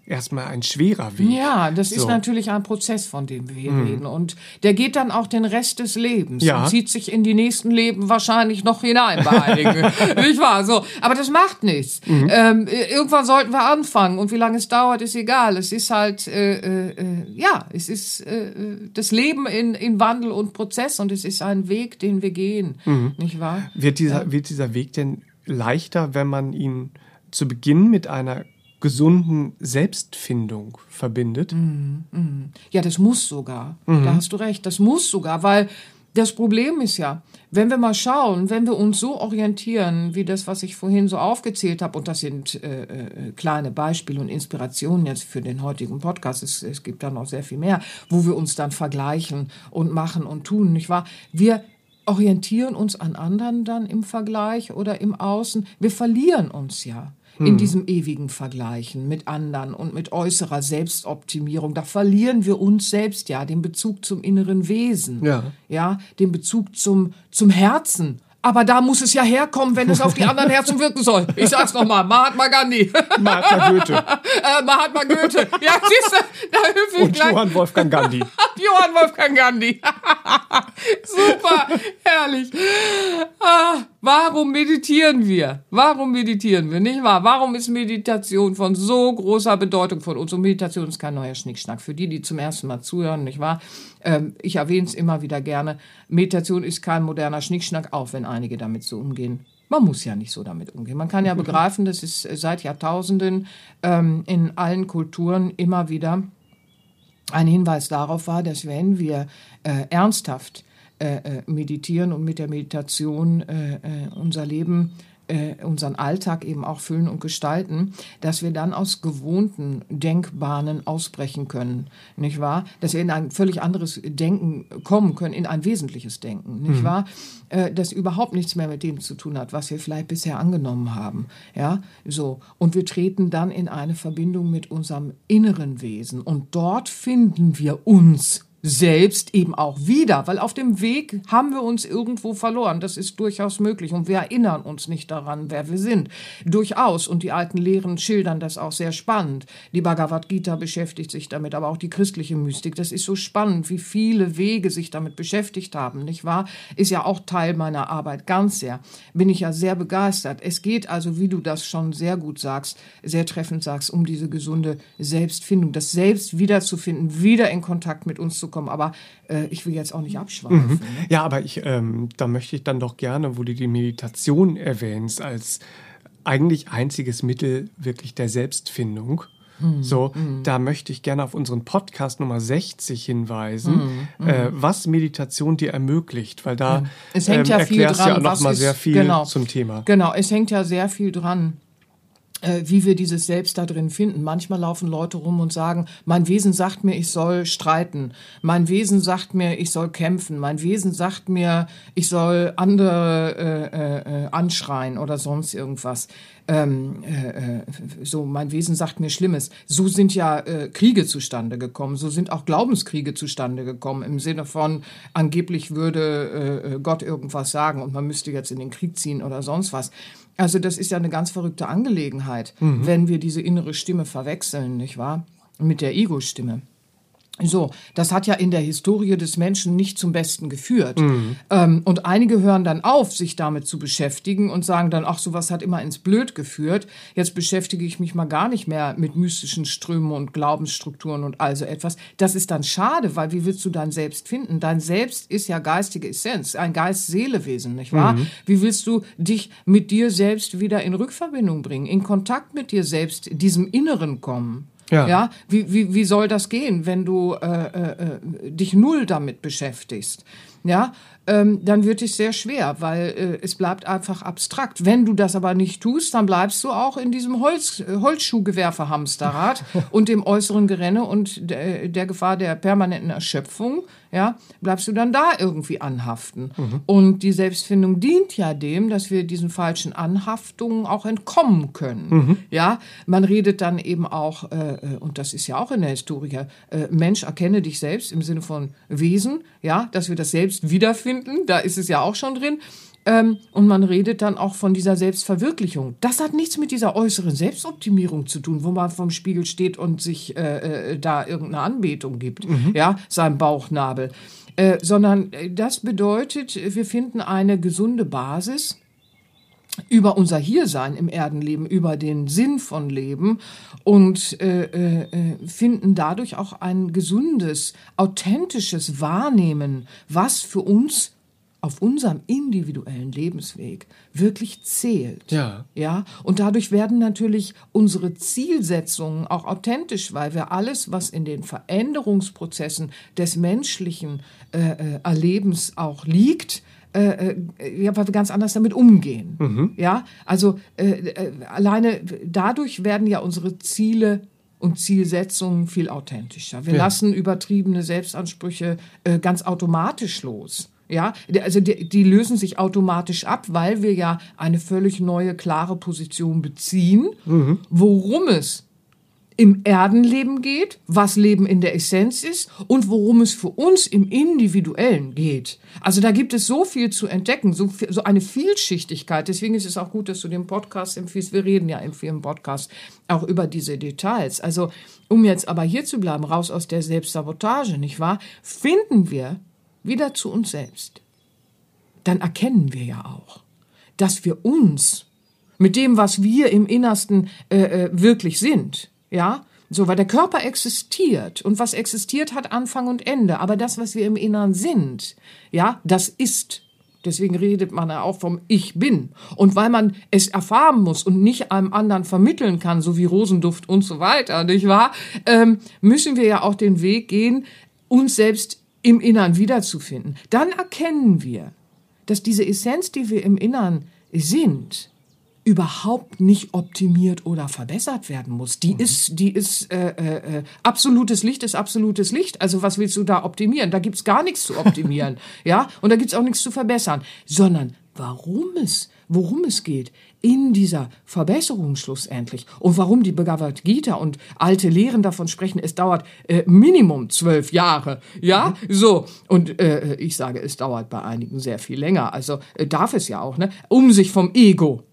erstmal ein schwerer Weg. Ja, das ist So. natürlich ein Prozess, von dem wir hier reden. Und der geht dann auch den Rest des Lebens Ja. und zieht sich in die nächsten Leben wahrscheinlich noch hinein bei einigen. Nicht wahr? So. Aber das macht nichts. Ähm, äh, irgendwann sollten wir anfangen. Und wie lange es dauert, ist egal. Es ist halt, äh, äh, äh, ja, es ist äh, äh, das Leben in, in Wandel und Prozess und es ist ein Weg, den wir gehen. Nicht wahr? Wird dieser, wird dieser Weg denn leichter, wenn man ihn zu Beginn mit einer gesunden Selbstfindung verbindet? Ja, das muss sogar. Da hast du recht. Das muss sogar, weil das Problem ist ja, wenn wir mal schauen, wenn wir uns so orientieren, wie das, was ich vorhin so aufgezählt habe, und das sind äh, äh, kleine Beispiele und Inspirationen jetzt für den heutigen Podcast, es, es gibt da noch sehr viel mehr, wo wir uns dann vergleichen und machen und tun, nicht wahr? Wir orientieren uns an anderen dann im Vergleich oder im Außen. Wir verlieren uns ja in diesem ewigen Vergleichen mit anderen und mit äußerer Selbstoptimierung. Da verlieren wir uns selbst ja, den Bezug zum inneren Wesen. Ja. Ja, den Bezug zum, zum Herzen. Aber da muss es ja herkommen, wenn es auf die anderen Herzen wirken soll. Ich sag's nochmal, Mahatma Gandhi, Martha Goethe äh, Mahatma Goethe. Ja, siehst du, da hüpfe ich und gleich. Johann Wolfgang Gandhi. Johann Wolfgang Gandhi. Super, herrlich. Ah, warum meditieren wir? Warum meditieren wir, nicht wahr? Warum ist Meditation von so großer Bedeutung von uns? Und Meditation ist kein neuer Schnickschnack. Für die, die zum ersten Mal zuhören, nicht wahr? Ähm, ich erwähne es immer wieder gerne. Meditation ist kein moderner Schnickschnack, auch wenn einige damit so umgehen. Man muss ja nicht so damit umgehen. Man kann ja begreifen, dass es seit Jahrtausenden ähm, in allen Kulturen immer wieder ein Hinweis darauf war, dass wenn wir äh, ernsthaft äh, äh, meditieren und mit der Meditation äh, äh, unser Leben, äh, unseren Alltag eben auch füllen und gestalten, dass wir dann aus gewohnten Denkbahnen ausbrechen können, nicht wahr? Dass wir in ein völlig anderes Denken kommen können, in ein wesentliches Denken, nicht wahr? Äh, das überhaupt nichts mehr mit dem zu tun hat, was wir vielleicht bisher angenommen haben, ja? So. Und wir treten dann in eine Verbindung mit unserem inneren Wesen und dort finden wir uns selbst eben auch wieder, weil auf dem Weg haben wir uns irgendwo verloren. Das ist durchaus möglich und wir erinnern uns nicht daran, wer wir sind. Durchaus und die alten Lehren schildern das auch sehr spannend. Die Bhagavad Gita beschäftigt sich damit, aber auch die christliche Mystik. Das ist so spannend, wie viele Wege sich damit beschäftigt haben, nicht wahr? Ist ja auch Teil meiner Arbeit, ganz sehr. Bin ich ja sehr begeistert. Es geht also, wie du das schon sehr gut sagst, sehr treffend sagst, um diese gesunde Selbstfindung, das Selbst wiederzufinden, wieder in Kontakt mit uns zu kommen. Aber äh, ich will jetzt auch nicht abschweifen. Ne? Ja, aber ich, ähm, da möchte ich dann doch gerne, wo du die Meditation erwähnst, als eigentlich einziges Mittel wirklich der Selbstfindung. Hm, So, da möchte ich gerne auf unseren Podcast Nummer 60 hinweisen, Hm, äh, was Meditation dir ermöglicht, weil da Es hängt ähm, ja viel erklärst du dran. ja noch was mal ist, sehr viel genau, zum Thema. Genau, es hängt ja sehr viel dran wie wir dieses Selbst da drin finden. Manchmal laufen Leute rum und sagen, mein Wesen sagt mir, ich soll streiten. Mein Wesen sagt mir, ich soll kämpfen. Mein Wesen sagt mir, ich soll andere äh, äh, anschreien oder sonst irgendwas. Ähm, äh, äh, so, mein Wesen sagt mir Schlimmes. So sind ja äh, Kriege zustande gekommen. So sind auch Glaubenskriege zustande gekommen. Im Sinne von, angeblich würde äh, äh, Gott irgendwas sagen und man müsste jetzt in den Krieg ziehen oder sonst was. Also das ist ja eine ganz verrückte Angelegenheit, wenn wir diese innere Stimme verwechseln, nicht wahr? Mit der Ego-Stimme. So, das hat ja in der Historie des Menschen nicht zum Besten geführt. Ähm, und einige hören dann auf, sich damit zu beschäftigen und sagen dann, ach, sowas hat immer ins Blöd geführt. Jetzt beschäftige ich mich mal gar nicht mehr mit mystischen Strömen und Glaubensstrukturen und also etwas. Das ist dann schade, weil wie willst du dein Selbst finden? Dein Selbst ist ja geistige Essenz, ein Geist-Seele-Wesen, nicht wahr? Wie willst du dich mit dir selbst wieder in Rückverbindung bringen, in Kontakt mit dir selbst, diesem Inneren kommen? Ja. ja? Wie, wie, wie soll das gehen, wenn du äh, äh, äh, dich null damit beschäftigst? Ja, ähm, dann wird es sehr schwer, weil äh, es bleibt einfach abstrakt. Wenn du das aber nicht tust, dann bleibst du auch in diesem Holz, äh, Holzschuhgewerfe-Hamsterrad und dem äußeren Gerenne und der, der Gefahr der permanenten Erschöpfung, ja, bleibst du dann da irgendwie anhaften. Und die Selbstfindung dient ja dem, dass wir diesen falschen Anhaftungen auch entkommen können. Ja, man redet dann eben auch äh, äh, und das ist ja auch in der Historie, äh, Mensch, erkenne dich selbst im Sinne von Wesen, ja, dass wir das selbst wiederfinden, da ist es ja auch schon drin. Ähm, und man redet dann auch von dieser Selbstverwirklichung. Das hat nichts mit dieser äußeren Selbstoptimierung zu tun, wo man vorm Spiegel steht und sich äh, äh, da irgendeine Anbetung gibt, ja, seinem Bauchnabel. Äh, sondern äh, das bedeutet, wir finden eine gesunde Basis über unser Hiersein im Erdenleben, über den Sinn von Leben und äh, äh, finden dadurch auch ein gesundes, authentisches Wahrnehmen, was für uns auf unserem individuellen Lebensweg wirklich zählt. Ja. Ja, und dadurch werden natürlich unsere Zielsetzungen auch authentisch, weil wir alles, was in den Veränderungsprozessen des menschlichen äh, äh, Erlebens auch liegt, äh, äh, ja, weil wir ganz anders damit umgehen. Ja, also äh, äh, alleine dadurch werden ja unsere Ziele und Zielsetzungen viel authentischer. Wir Ja. lassen übertriebene Selbstansprüche äh, ganz automatisch los. Ja, Die- also die, die lösen sich automatisch ab, weil wir ja eine völlig neue, klare Position beziehen, worum es im Erdenleben geht, was Leben in der Essenz ist und worum es für uns im Individuellen geht. Also da gibt es so viel zu entdecken, so, viel, so eine Vielschichtigkeit. Deswegen ist es auch gut, dass du den Podcast empfiehlst. Wir reden ja in vielen Podcasts auch über diese Details. Also um jetzt aber hier zu bleiben, raus aus der Selbstsabotage, nicht wahr? Finden wir wieder zu uns selbst. Dann erkennen wir ja auch, dass wir uns mit dem, was wir im Innersten äh, äh, wirklich sind, ja, so, weil der Körper existiert und was existiert hat Anfang und Ende, aber das, was wir im Innern sind, ja, das ist. Deswegen redet man ja auch vom Ich bin. Und weil man es erfahren muss und nicht einem anderen vermitteln kann, so wie Rosenduft und so weiter, nicht wahr, ähm, müssen wir ja auch den Weg gehen, uns selbst im Innern wiederzufinden. Dann erkennen wir, dass diese Essenz, die wir im Innern sind, überhaupt nicht optimiert oder verbessert werden muss. Die ist, die ist äh, äh, äh, absolutes Licht ist absolutes Licht. Also was willst du da optimieren? Da gibt's gar nichts zu optimieren, ja, und da gibt's auch nichts zu verbessern, sondern warum es, worum es geht in dieser Verbesserung schlussendlich und warum die Bhagavad Gita und alte Lehren davon sprechen, es dauert äh, Minimum zwölf Jahre, ja, so. Und äh, ich sage, es dauert bei einigen sehr viel länger, also äh, darf es ja auch, ne, um sich vom Ego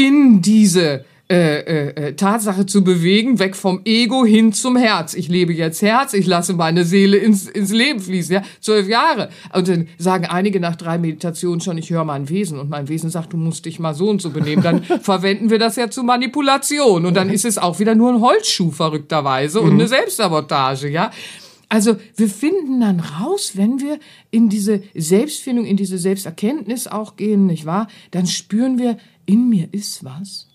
in diese äh, äh, äh, Tatsache zu bewegen, weg vom Ego hin zum Herz. Ich lebe jetzt Herz, ich lasse meine Seele ins, ins Leben fließen. Ja, zwölf Jahre. Und dann sagen einige nach drei Meditationen schon, ich höre mein Wesen. Und mein Wesen sagt, du musst dich mal so und so benehmen. Dann verwenden wir das ja zur Manipulation. Und dann ist es auch wieder nur ein Holzschuh, verrückterweise, und eine Selbstsabotage, ja. Also wir finden dann raus, wenn wir in diese Selbstfindung, in diese Selbsterkenntnis auch gehen, nicht wahr? Dann spüren wir, in mir ist was.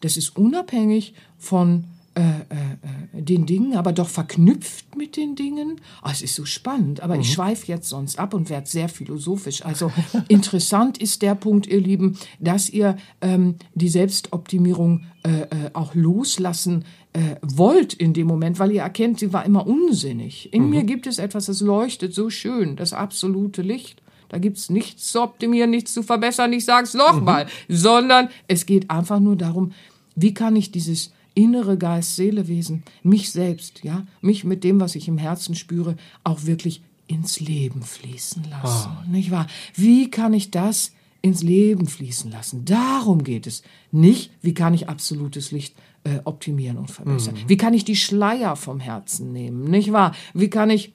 Das ist unabhängig von äh, äh, den Dingen, aber doch verknüpft mit den Dingen. Oh, es ist so spannend, aber ich schweife jetzt sonst ab und werde sehr philosophisch. Also interessant ist der Punkt, ihr Lieben, dass ihr ähm, die Selbstoptimierung äh, äh, auch loslassen äh, wollt in dem Moment, weil ihr erkennt, sie war immer unsinnig. In mir gibt es etwas, das leuchtet so schön, das absolute Licht. Da gibt's nichts zu optimieren, nichts zu verbessern, ich sag's nochmal, sondern es geht einfach nur darum, wie kann ich dieses innere Geist-Seele-Wesen, mich selbst, ja, mich mit dem, was ich im Herzen spüre, auch wirklich ins Leben fließen lassen, nicht wahr? Wie kann ich das ins Leben fließen lassen? Darum geht es. Nicht, wie kann ich absolutes Licht äh, optimieren und verbessern? Wie kann ich die Schleier vom Herzen nehmen, nicht wahr? Wie kann ich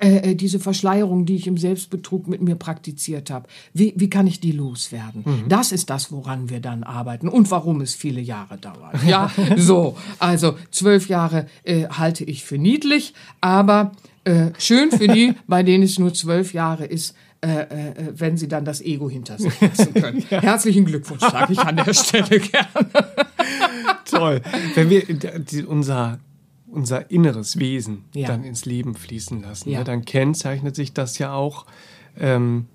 äh, äh, diese Verschleierung, die ich im Selbstbetrug mit mir praktiziert habe, wie, wie kann ich die loswerden? Das ist das, woran wir dann arbeiten und warum es viele Jahre dauert. Ja, so. Also zwölf Jahre äh, halte ich für niedlich, aber äh, schön für die, bei denen es nur zwölf Jahre ist. Äh, äh, wenn sie dann das Ego hinter sich lassen können. Herzlichen Glückwunsch, sage ich an der Stelle gerne. Toll. Wenn wir die, unser, unser inneres Wesen Ja. dann ins Leben fließen lassen, Ja. ne, dann kennzeichnet sich das ja auch ähm,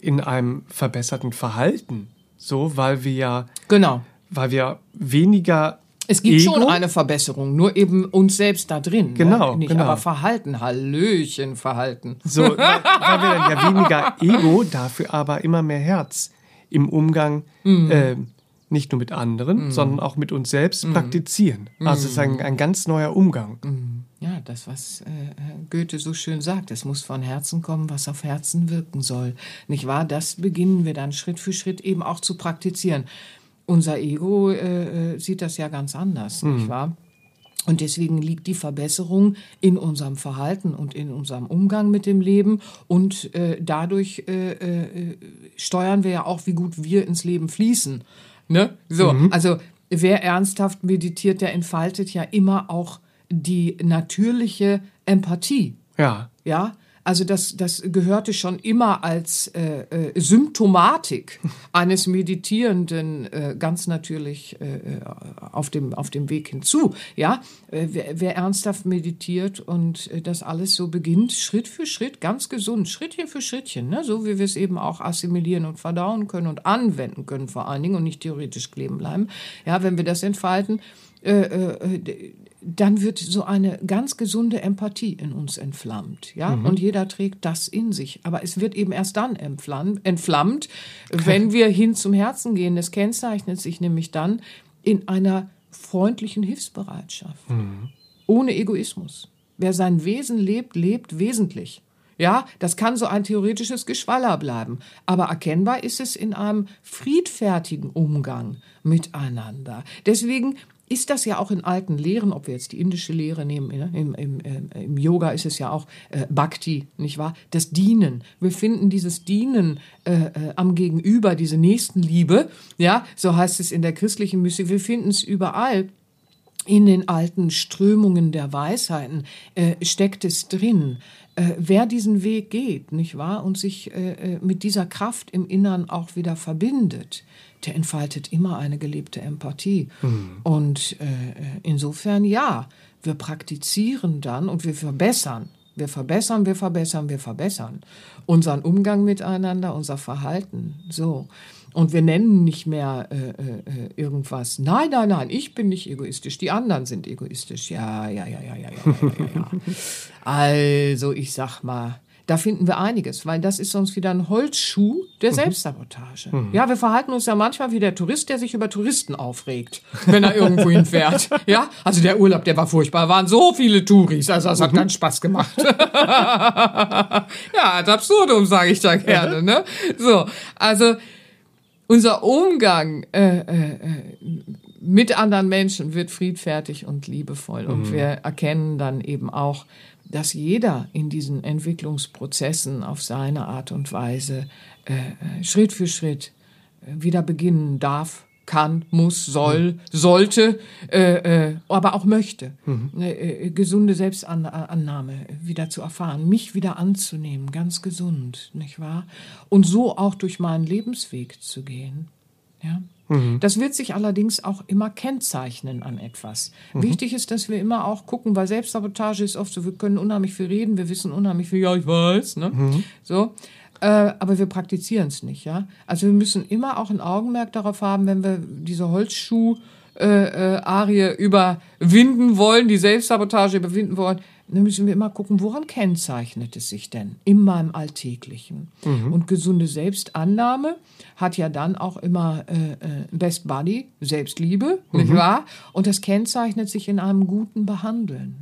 in einem verbesserten Verhalten. So, weil wir ja, Genau. weil wir weniger Es gibt Ego, schon eine Verbesserung, nur eben uns selbst da drin. Genau, ne? Nicht genau. aber Verhalten, Hallöchen, Verhalten. So, weil, weil wir dann ja weniger Ego, dafür aber immer mehr Herz im Umgang Mhm. äh, nicht nur mit anderen, Mhm. sondern auch mit uns selbst praktizieren. Also es ist ein, ein ganz neuer Umgang. Ja, das, was äh, Goethe so schön sagt, es muss von Herzen kommen, was auf Herzen wirken soll. Nicht wahr? Das beginnen wir dann Schritt für Schritt eben auch zu praktizieren. Unser Ego äh, äh, sieht das ja ganz anders, nicht wahr? Und deswegen liegt die Verbesserung in unserem Verhalten und in unserem Umgang mit dem Leben. Und äh, dadurch äh, äh, steuern wir ja auch, wie gut wir ins Leben fließen. Ne? So, also wer ernsthaft meditiert, der entfaltet ja immer auch die natürliche Empathie. Ja. Ja, also das, das gehörte schon immer als äh, äh, Symptomatik eines Meditierenden äh, ganz natürlich äh, äh, auf, dem, auf dem Weg hinzu. Ja, wer, wer ernsthaft meditiert und das alles so beginnt, Schritt für Schritt, ganz gesund, Schrittchen für Schrittchen, ne? so wie wir es eben auch assimilieren und verdauen können und anwenden können vor allen Dingen und nicht theoretisch kleben bleiben. Ja, wenn wir das entfalten, dann wird so eine ganz gesunde Empathie in uns entflammt, ja, und jeder trägt das in sich. Aber es wird eben erst dann entflammt, entflammt wenn wir hin zum Herzen gehen. Das kennzeichnet sich nämlich dann in einer freundlichen Hilfsbereitschaft, ohne Egoismus. Wer sein Wesen lebt, lebt wesentlich. Ja, das kann so ein theoretisches Geschwaller bleiben, aber erkennbar ist es in einem friedfertigen Umgang miteinander. Deswegen ist das ja auch in alten Lehren, ob wir jetzt die indische Lehre nehmen, ne, im, im, im Yoga ist es ja auch äh, Bhakti, nicht wahr? Das Dienen. Wir finden dieses Dienen äh, äh, am Gegenüber, diese Nächstenliebe, ja, so heißt es in der christlichen Mystik, wir finden es überall in den alten Strömungen der Weisheiten äh, steckt es drin. Äh, wer diesen Weg geht, nicht wahr, und sich äh, äh, mit dieser Kraft im Innern auch wieder verbindet, der entfaltet immer eine gelebte Empathie. Und äh, äh, insofern ja, wir praktizieren dann und wir verbessern. Wir verbessern, wir verbessern, wir verbessern unseren Umgang miteinander, unser Verhalten. So. Und wir nennen nicht mehr äh, äh, irgendwas. Nein, nein, nein, ich bin nicht egoistisch, die anderen sind egoistisch. Ja, ja, ja, ja, ja, ja, ja. ja. also, ich sag mal, da finden wir einiges, weil das ist sonst wieder ein Holzschuh der. Mhm. Selbstsabotage. Mhm. Ja, wir verhalten uns ja manchmal wie der Tourist, der sich über Touristen aufregt, wenn er irgendwo hinfährt. Ja, also der Urlaub, der war furchtbar, waren so viele Touris, also das mhm. hat ganz Spaß gemacht. ja, das absurdum, sage ich da gerne. Ne? So, also unser Umgang äh, äh, äh, mit anderen Menschen wird friedfertig und liebevoll. Und wir erkennen dann eben auch, dass jeder in diesen Entwicklungsprozessen auf seine Art und Weise äh, äh, Schritt für Schritt äh, wieder beginnen darf, kann, muss, soll, sollte, äh, äh, aber auch möchte. Eine äh, gesunde Selbstannahme wieder zu erfahren, mich wieder anzunehmen, ganz gesund, nicht wahr? Und so auch durch meinen Lebensweg zu gehen. Ja? Das wird sich allerdings auch immer kennzeichnen an etwas. Wichtig ist, dass wir immer auch gucken, weil Selbstsabotage ist oft so, wir können unheimlich viel reden, wir wissen unheimlich viel, ja, ich weiß, ne? So. Äh, aber wir praktizieren es nicht, ja. Also wir müssen immer auch ein Augenmerk darauf haben, wenn wir diese Holzschuh äh, äh, Arie überwinden wollen, die Selbstsabotage überwinden wollen, dann müssen wir immer gucken, woran kennzeichnet es sich denn in meinem Alltäglichen? Und gesunde Selbstannahme hat ja dann auch immer äh, äh, Best Buddy, Selbstliebe, nicht wahr? Und das kennzeichnet sich in einem guten Behandeln.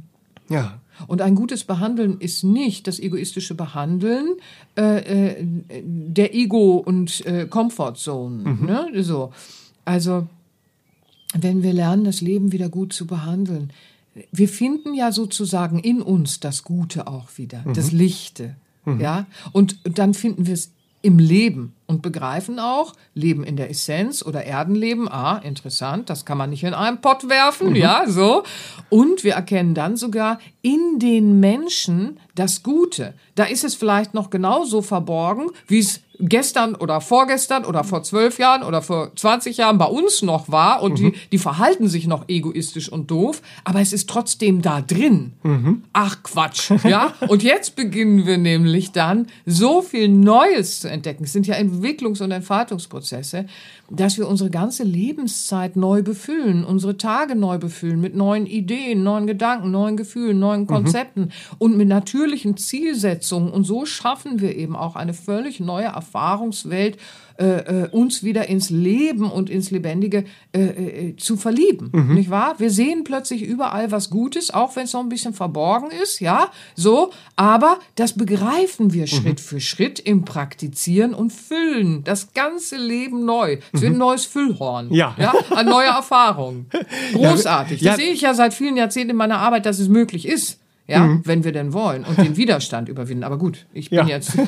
Ja. Und ein gutes Behandeln ist nicht das egoistische Behandeln äh, äh, der Ego- und äh, Comfortzone. Ne? So. Also, wenn wir lernen, das Leben wieder gut zu behandeln, wir finden ja sozusagen in uns das Gute auch wieder, das Lichte. Ja? Und dann finden wir es im Leben und begreifen auch, Leben in der Essenz oder Erdenleben, ah, interessant, das kann man nicht in einen Pott werfen, ja, so. Und wir erkennen dann sogar in den Menschen das Gute. Da ist es vielleicht noch genauso verborgen, wie es gestern oder vorgestern oder vor zwölf Jahren oder vor 20 Jahren bei uns noch war und die, die verhalten sich noch egoistisch und doof, aber es ist trotzdem da drin. Ach Quatsch, ja? Und jetzt beginnen wir nämlich dann so viel Neues zu entdecken. Es sind ja Entwicklungs- und Entfaltungsprozesse, dass wir unsere ganze Lebenszeit neu befüllen, unsere Tage neu befüllen mit neuen Ideen, neuen Gedanken, neuen Gefühlen, neuen Konzepten und mit natürlichen Zielsetzungen. Und so schaffen wir eben auch eine völlig neue Erfahrung Erfahrungswelt äh, äh, uns wieder ins Leben und ins Lebendige äh, äh, zu verlieben, mhm. nicht wahr? Wir sehen plötzlich überall was Gutes, auch wenn es noch ein bisschen verborgen ist, ja, so, aber das begreifen wir Schritt mhm. für Schritt im Praktizieren und Füllen das ganze Leben neu. Es wird ein mhm. neues Füllhorn, ja, ja an neue Erfahrungen. Großartig. Das ja. sehe ich ja seit vielen Jahrzehnten in meiner Arbeit, dass es möglich ist ja, mhm. wenn wir denn wollen und den Widerstand überwinden. Aber gut, ich bin ja. jetzt, ne?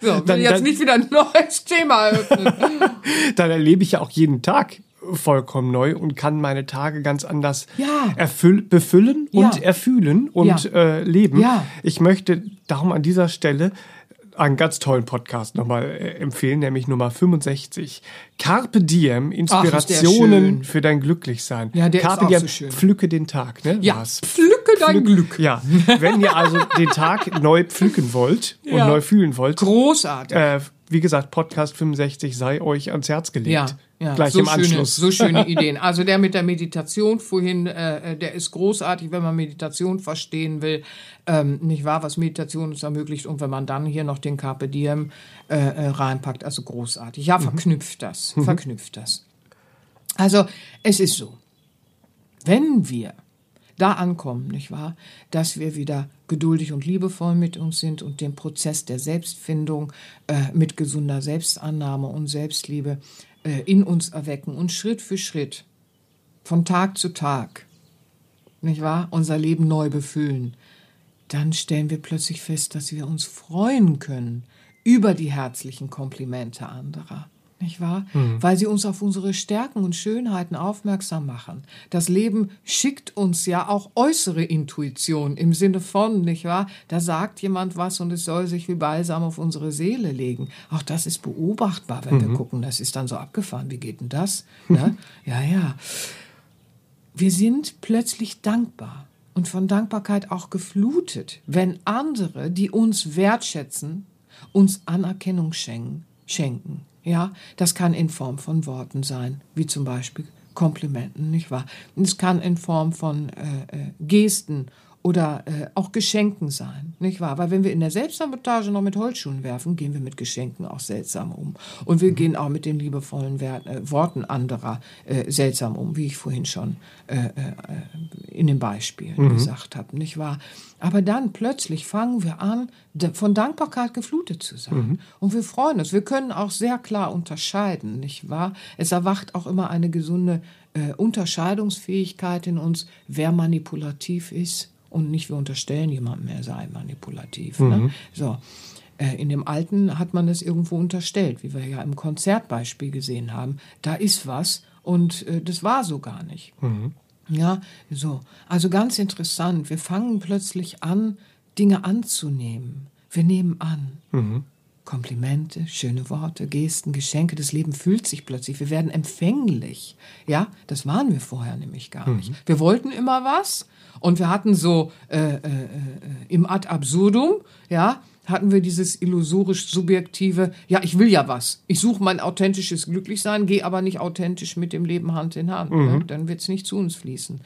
so, will dann, jetzt dann, nicht wieder ein neues Thema eröffnen. dann erlebe ich ja auch jeden Tag vollkommen neu und kann meine Tage ganz anders ja. erfüll, befüllen und ja. erfühlen und ja. äh, leben. Ich möchte darum an dieser Stelle einen ganz tollen Podcast nochmal äh, empfehlen, nämlich Nummer 65. Carpe Diem, Inspirationen Ach, für dein Glücklichsein. Ja, der Carpe ist Diem, so schön. pflücke den Tag, ne? Ja, Was? pflücke dein Pflück, Glück. Ja, wenn ihr also den Tag neu pflücken wollt und ja. neu fühlen wollt. Großartig. Äh, wie gesagt, Podcast 65 sei euch ans Herz gelegt. Ja, ja. Gleich so im Anschluss. Schöne, so schöne Ideen. Also der mit der Meditation vorhin, äh, äh, der ist großartig, wenn man Meditation verstehen will. Ähm, nicht wahr, was Meditation uns ermöglicht. Und wenn man dann hier noch den Carpe Diem äh, äh reinpackt, also großartig. Ja, mhm. verknüpft das, mhm. verknüpft das. Also es ist so, wenn wir da ankommen, nicht wahr? Dass wir wieder geduldig und liebevoll mit uns sind und den Prozess der Selbstfindung äh, mit gesunder Selbstannahme und Selbstliebe äh, in uns erwecken und Schritt für Schritt, von Tag zu Tag, nicht wahr? Unser Leben neu befüllen. Dann stellen wir plötzlich fest, dass wir uns freuen können über die herzlichen Komplimente anderer nicht wahr? Mhm. Weil sie uns auf unsere Stärken und Schönheiten aufmerksam machen. Das Leben schickt uns ja auch äußere Intuition im Sinne von, nicht wahr? Da sagt jemand was und es soll sich wie Balsam auf unsere Seele legen. Auch das ist beobachtbar, wenn mhm. wir gucken. Das ist dann so abgefahren. Wie geht denn das? Ne? ja, ja. Wir sind plötzlich dankbar und von Dankbarkeit auch geflutet, wenn andere, die uns wertschätzen, uns Anerkennung schenken. Ja, das kann in Form von Worten sein, wie zum Beispiel Komplimenten, nicht wahr? Es kann in Form von äh, äh, Gesten oder äh, auch Geschenken sein, nicht wahr? Weil wenn wir in der Selbstsabotage noch mit Holzschuhen werfen, gehen wir mit Geschenken auch seltsam um. Und wir mhm. gehen auch mit den liebevollen Wert, äh, Worten anderer äh, seltsam um, wie ich vorhin schon äh, äh, in dem Beispiel mhm. gesagt habe, nicht wahr? Aber dann plötzlich fangen wir an, von Dankbarkeit geflutet zu sein. Mhm. Und wir freuen uns. Wir können auch sehr klar unterscheiden, nicht wahr? Es erwacht auch immer eine gesunde äh, Unterscheidungsfähigkeit in uns, wer manipulativ ist und nicht wir unterstellen jemandem, er sei manipulativ. Ne? Mhm. Ne? So. Äh, in dem Alten hat man es irgendwo unterstellt, wie wir ja im Konzertbeispiel gesehen haben. Da ist was und äh, das war so gar nicht. Mhm. Ja, so. Also ganz interessant. Wir fangen plötzlich an, Dinge anzunehmen. Wir nehmen an. Mhm. Komplimente, schöne Worte, Gesten, Geschenke, das Leben fühlt sich plötzlich. Wir werden empfänglich. Ja, das waren wir vorher nämlich gar nicht. Mhm. Wir wollten immer was und wir hatten so äh, äh, äh, im Ad absurdum, ja, hatten wir dieses illusorisch subjektive, ja, ich will ja was. Ich suche mein authentisches Glücklichsein, gehe aber nicht authentisch mit dem Leben Hand in Hand. Ne? Mhm. Ne? Dann wird es nicht zu uns fließen.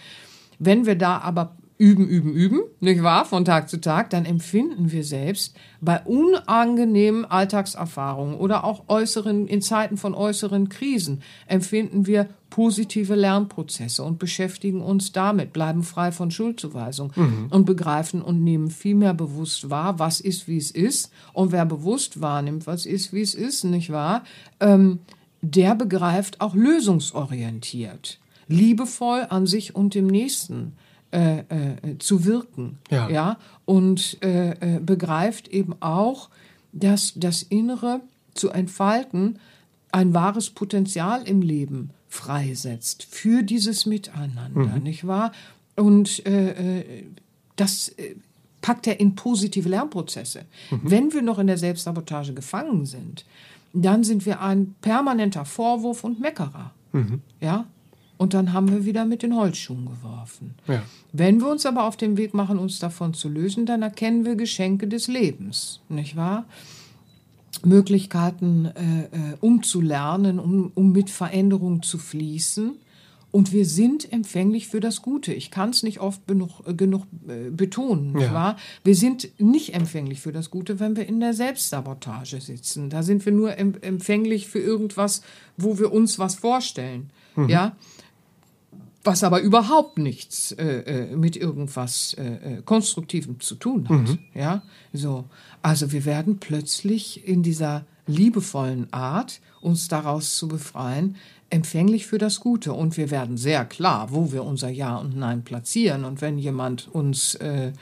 Wenn wir da aber üben, üben, üben, nicht wahr, von Tag zu Tag, dann empfinden wir selbst bei unangenehmen Alltagserfahrungen oder auch äußeren, in Zeiten von äußeren Krisen, empfinden wir positive Lernprozesse und beschäftigen uns damit, bleiben frei von Schuldzuweisung mhm. und begreifen und nehmen viel mehr bewusst wahr, was ist, wie es ist. Und wer bewusst wahrnimmt, was ist, wie es ist, nicht wahr, ähm, der begreift auch lösungsorientiert, liebevoll an sich und dem Nächsten äh, äh, zu wirken. Ja. ja? Und äh, äh, begreift eben auch, dass das Innere zu entfalten ein wahres Potenzial im Leben freisetzt für dieses Miteinander, mhm. nicht wahr? Und äh, das packt er in positive Lernprozesse. Mhm. Wenn wir noch in der Selbstsabotage gefangen sind, dann sind wir ein permanenter Vorwurf und Meckerer. Mhm. Ja, und dann haben wir wieder mit den Holzschuhen geworfen. Ja. Wenn wir uns aber auf den Weg machen, uns davon zu lösen, dann erkennen wir Geschenke des Lebens, nicht wahr? Möglichkeiten, äh, äh, um zu lernen, um, um mit Veränderung zu fließen Und wir sind empfänglich für das Gute. Ich kann es nicht oft genug, äh, genug äh, betonen, Ja. wahr? Wir sind nicht empfänglich für das Gute, wenn wir in der Selbstsabotage sitzen. Da sind wir nur em empfänglich für irgendwas, wo wir uns was vorstellen. Ja? Was aber überhaupt nichts äh, äh, mit irgendwas äh, äh, Konstruktivem zu tun hat. Ja, so. Also wir werden plötzlich in dieser liebevollen Art, uns daraus zu befreien, empfänglich für das Gute. Und wir werden sehr klar, wo wir unser Ja und Nein platzieren. Und wenn jemand uns äh,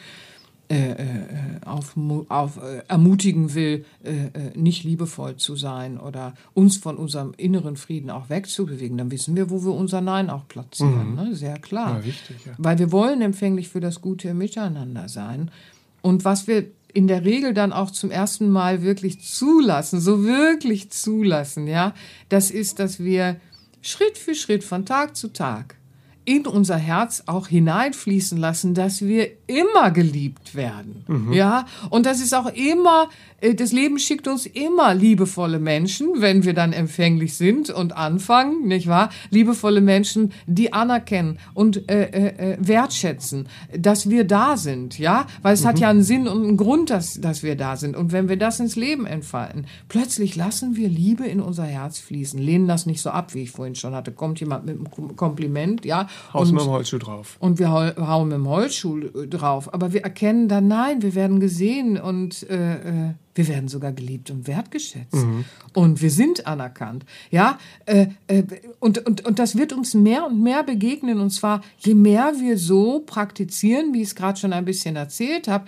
auf, auf, äh, ermutigen will, äh, äh, nicht liebevoll zu sein oder uns von unserem inneren Frieden auch wegzubewegen, dann wissen wir, wo wir unser Nein auch platzieren. Ne? Sehr klar. Ja, wichtig, ja. Weil wir wollen empfänglich für das Gute Miteinander sein. Und was wir in der Regel dann auch zum ersten Mal wirklich zulassen, so wirklich zulassen, ja, das ist, dass wir Schritt für Schritt von Tag zu Tag in unser Herz auch hineinfließen lassen, dass wir immer geliebt werden. Ja, und das ist auch immer, äh, das Leben schickt uns immer liebevolle Menschen, wenn wir dann empfänglich sind und anfangen, nicht wahr? Liebevolle Menschen, die anerkennen und äh, äh, äh, wertschätzen, dass wir da sind, ja? Weil es hat ja einen Sinn und einen Grund, dass, dass wir da sind. Und wenn wir das ins Leben entfalten, plötzlich lassen wir Liebe in unser Herz fließen, lehnen das nicht so ab, wie ich vorhin schon hatte. Kommt jemand mit einem Kom- Kompliment, ja? Haus und, mit dem Holzschuh drauf. und wir hau- hauen mit dem Holzschuh äh, drauf. Aber wir erkennen dann, nein, wir werden gesehen und äh, äh, wir werden sogar geliebt und wertgeschätzt. Und wir sind anerkannt. Ja, äh, äh, und, und, und das wird uns mehr und mehr begegnen. Und zwar, je mehr wir so praktizieren, wie ich es gerade schon ein bisschen erzählt habe,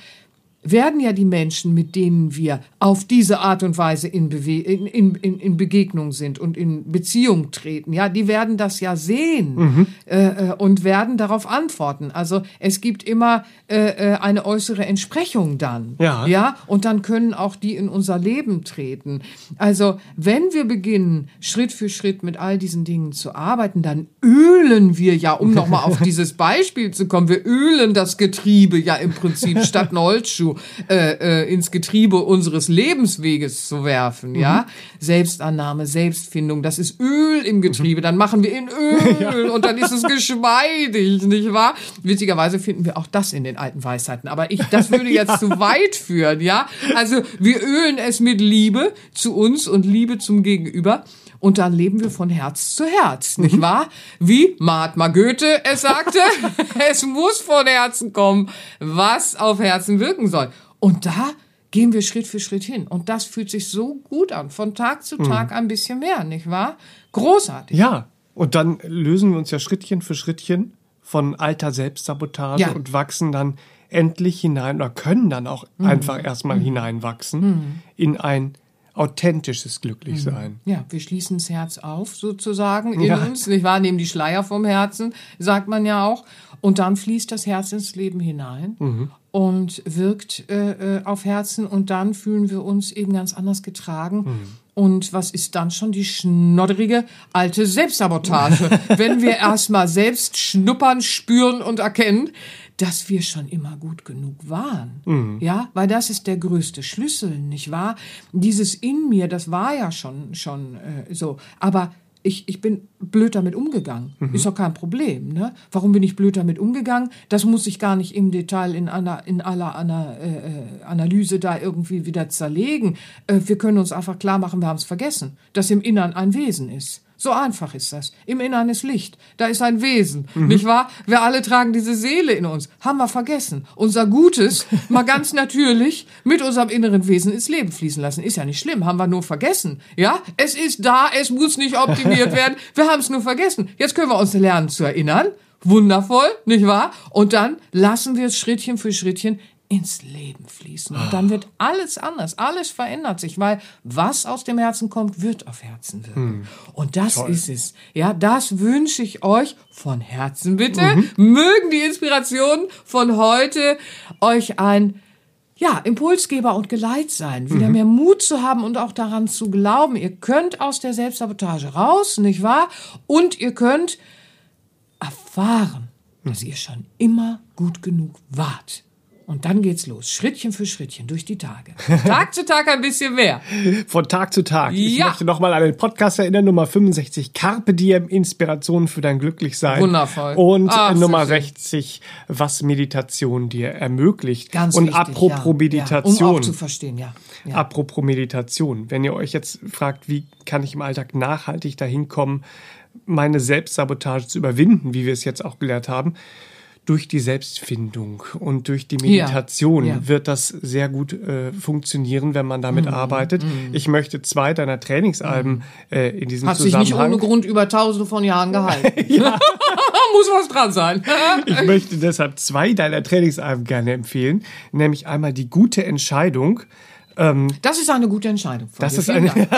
werden ja die Menschen, mit denen wir auf diese Art und Weise in, Bewe in, in, in, Begegnung sind und in Beziehung treten, ja, die werden das ja sehen äh, äh, und werden darauf antworten. Also es gibt immer äh, äh, eine äußere Entsprechung dann. Ja. ja, und dann können auch die in unser Leben treten. Also wenn wir beginnen, Schritt für Schritt mit all diesen Dingen zu arbeiten, dann ölen wir ja, um nochmal auf dieses Beispiel zu kommen, wir ölen das Getriebe ja im Prinzip statt Holzschuh äh, äh, ins Getriebe unseres Lebensweges zu werfen. Ja, Selbstannahme, Selbstfindung, das ist Öl im Getriebe. Dann machen wir in Öl und dann ist es geschmeidig, nicht wahr? Witzigerweise finden wir auch das in den alten Weisheiten. Aber ich, das würde jetzt zu weit führen, ja? Also wir ölen es mit Liebe zu uns und Liebe zum Gegenüber. Und dann leben wir von Herz zu Herz, nicht wahr? Wie Mahatma Goethe es sagte, es muss von Herzen kommen, was auf Herzen wirken soll. Und da gehen wir Schritt für Schritt hin. Und das fühlt sich so gut an, von Tag zu Tag ein bisschen mehr, nicht wahr? Großartig. Ja, und dann lösen wir uns ja Schrittchen für Schrittchen von alter Selbstsabotage Ja. und wachsen dann endlich hinein oder können dann auch Mhm. einfach erstmal hineinwachsen in ein authentisches Glücklichsein. Ja, wir schließen das Herz auf, sozusagen, in Ja. uns, nicht wahr? Nehmen die Schleier vom Herzen, sagt man ja auch. Und dann fließt das Herz ins Leben hinein und wirkt äh, äh, auf Herzen. Und dann fühlen wir uns eben ganz anders getragen. Und was ist dann schon die schnodderige alte Selbstsabotage? Wenn wir erstmal selbst schnuppern, spüren und erkennen, dass wir schon immer gut genug waren. Ja, weil das ist der größte Schlüssel, nicht wahr? Dieses in mir, das war ja schon, schon äh, so. Aber ich, ich bin blöd damit umgegangen. Ist doch kein Problem. Ne? Warum bin ich blöd damit umgegangen? Das muss ich gar nicht im Detail in einer, in aller einer, äh, äh, Analyse da irgendwie wieder zerlegen. Äh, wir können uns einfach klar machen, wir haben es vergessen, dass im Innern ein Wesen ist. So einfach ist das. Im Innern ist Licht. Da ist ein Wesen. Nicht wahr? Wir alle tragen diese Seele in uns. Haben wir vergessen. Unser Gutes mal ganz natürlich mit unserem inneren Wesen ins Leben fließen lassen. Ist ja nicht schlimm. Haben wir nur vergessen. Ja? Es ist da. Es muss nicht optimiert werden. Wir haben es nur vergessen. Jetzt können wir uns lernen zu erinnern. Wundervoll, nicht wahr? Und dann lassen wir es Schrittchen für Schrittchen ins Leben fließen. Und dann wird alles anders, alles verändert sich, weil was aus dem Herzen kommt, wird auf Herzen wirken. Und das ist es. Ja, das wünsche ich euch von Herzen bitte. Mögen die Inspirationen von heute euch ein ja, Impulsgeber und Geleit sein, wieder mehr Mut zu haben und auch daran zu glauben, ihr könnt aus der Selbstsabotage raus, nicht wahr? Und ihr könnt erfahren, dass ihr schon immer gut genug wart. Und dann geht's los, Schrittchen für Schrittchen durch die Tage. Tag zu Tag ein bisschen mehr. Von Tag zu Tag. Ich Ja. möchte nochmal an den Podcast erinnern, Nummer 65, Carpe Diem, Inspiration für dein Glücklichsein. Wundervoll. Und Ach, äh, Nummer schön. 60, was Meditation dir ermöglicht. Ganz Und wichtig, apropos ja. Ja, um Meditation. auch zu verstehen, ja. ja. Apropos Meditation, wenn ihr euch jetzt fragt, wie kann ich im Alltag nachhaltig dahin kommen, meine Selbstsabotage zu überwinden, wie wir es jetzt auch gelernt haben, durch die Selbstfindung und durch die Meditation Ja. wird das sehr gut äh, funktionieren, wenn man Mhm. damit arbeitet. Ich möchte zwei deiner Trainingsalben äh, in diesem Hat sich nicht Zusammenhang. ohne Grund über tausende von Jahren gehalten. Muss was dran sein. Ich möchte deshalb zwei deiner Trainingsalben gerne empfehlen, nämlich einmal die gute Entscheidung. Das ist eine gute Entscheidung. Das dir. ist eine.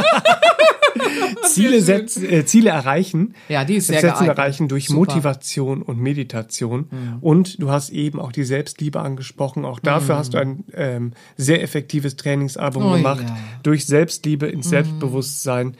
Ziele, setzen, äh, Ziele erreichen. Ja, die ist sehr Setzen geeignet. erreichen durch Super. Motivation und Meditation. Und du hast eben auch die Selbstliebe angesprochen. Auch dafür hast du ein ähm, sehr effektives Trainingsalbum Oh gemacht. ja. Durch Selbstliebe ins Selbstbewusstsein.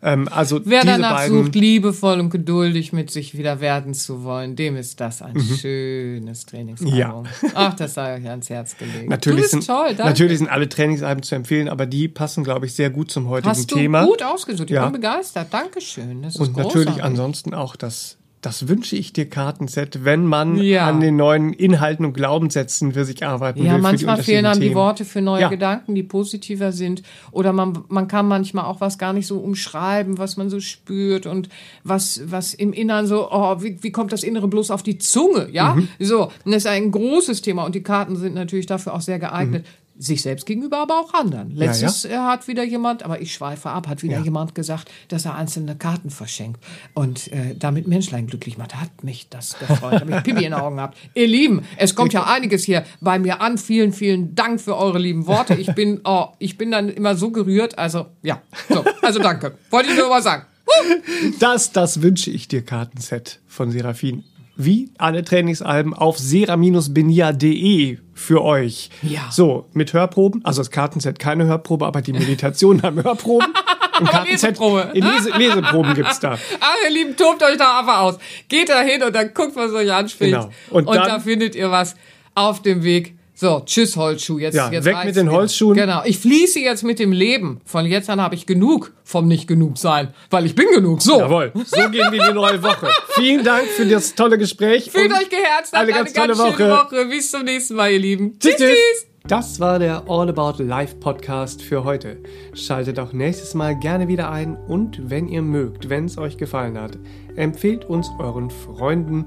Ähm, also Wer danach sucht, liebevoll und geduldig mit sich wieder werden zu wollen, dem ist das ein schönes Trainingsalbum. Mhm. Ja. Ach, das sei euch ans Herz gelegt. Natürlich sind, toll, natürlich sind alle Trainingsalben zu empfehlen, aber die passen, glaube ich, sehr gut zum heutigen Hast du Thema. gut ausgesucht. Ich Ja. bin begeistert. Dankeschön. Das ist Und großartig. natürlich ansonsten auch das, das wünsche ich dir Kartenset, wenn man Ja. an den neuen Inhalten und Glaubenssätzen für sich arbeiten will. Ja, für die manchmal fehlen dann die. Worte für neue Ja. Gedanken, die positiver sind. Oder man, man kann manchmal auch was gar nicht so umschreiben, was man so spürt und was, was im Innern so, oh, wie, wie kommt das Innere bloß auf die Zunge, ja? Mhm. So, und das ist ein großes Thema und die Karten sind natürlich dafür auch sehr geeignet. Sich selbst gegenüber, aber auch anderen. Letztes äh, hat wieder jemand, aber ich schweife ab, hat wieder Ja. jemand gesagt, dass er einzelne Karten verschenkt und äh, damit Menschlein glücklich macht. Hat mich das gefreut, habe ich Pipi in den Augen gehabt. Ihr Lieben, es kommt ja einiges hier bei mir an. Vielen, vielen Dank für eure lieben Worte. Ich bin, oh, ich bin dann immer so gerührt. Also ja, so, also danke. Wollte ich nur mal sagen. Das, das wünsche ich dir, Kartenset von Seraphin. Wie alle Trainingsalben auf sera-benia.de für euch. Ja. So, mit Hörproben. Also das Kartenset keine Hörprobe, aber die Meditationen haben Hörproben. Und Kartenset, Leseprobe. Lese, Leseproben gibt's da. Ah, ihr Lieben, tobt euch da einfach aus. Geht da hin und dann guckt, was euch anspricht. Genau. Und, Und dann- da findet ihr was auf dem Weg. So, tschüss Holzschuh. Jetzt, Ja, jetzt weg mit den wieder. Holzschuhen. Genau. Ich fließe jetzt mit dem Leben. Von jetzt an habe ich genug vom nicht genug sein, weil ich bin genug. So. Jawohl. So gehen wir in die neue Woche. Vielen Dank für das tolle Gespräch. Fühlt und euch geherzt. Habt eine eine ganz ganz, tolle schöne Woche. Woche. Bis zum nächsten Mal, ihr Lieben. Tschüss, tschüss. Das war der All About Life Podcast für heute. Schaltet auch nächstes Mal gerne wieder ein und wenn ihr mögt, wenn es euch gefallen hat, empfehlt uns euren Freunden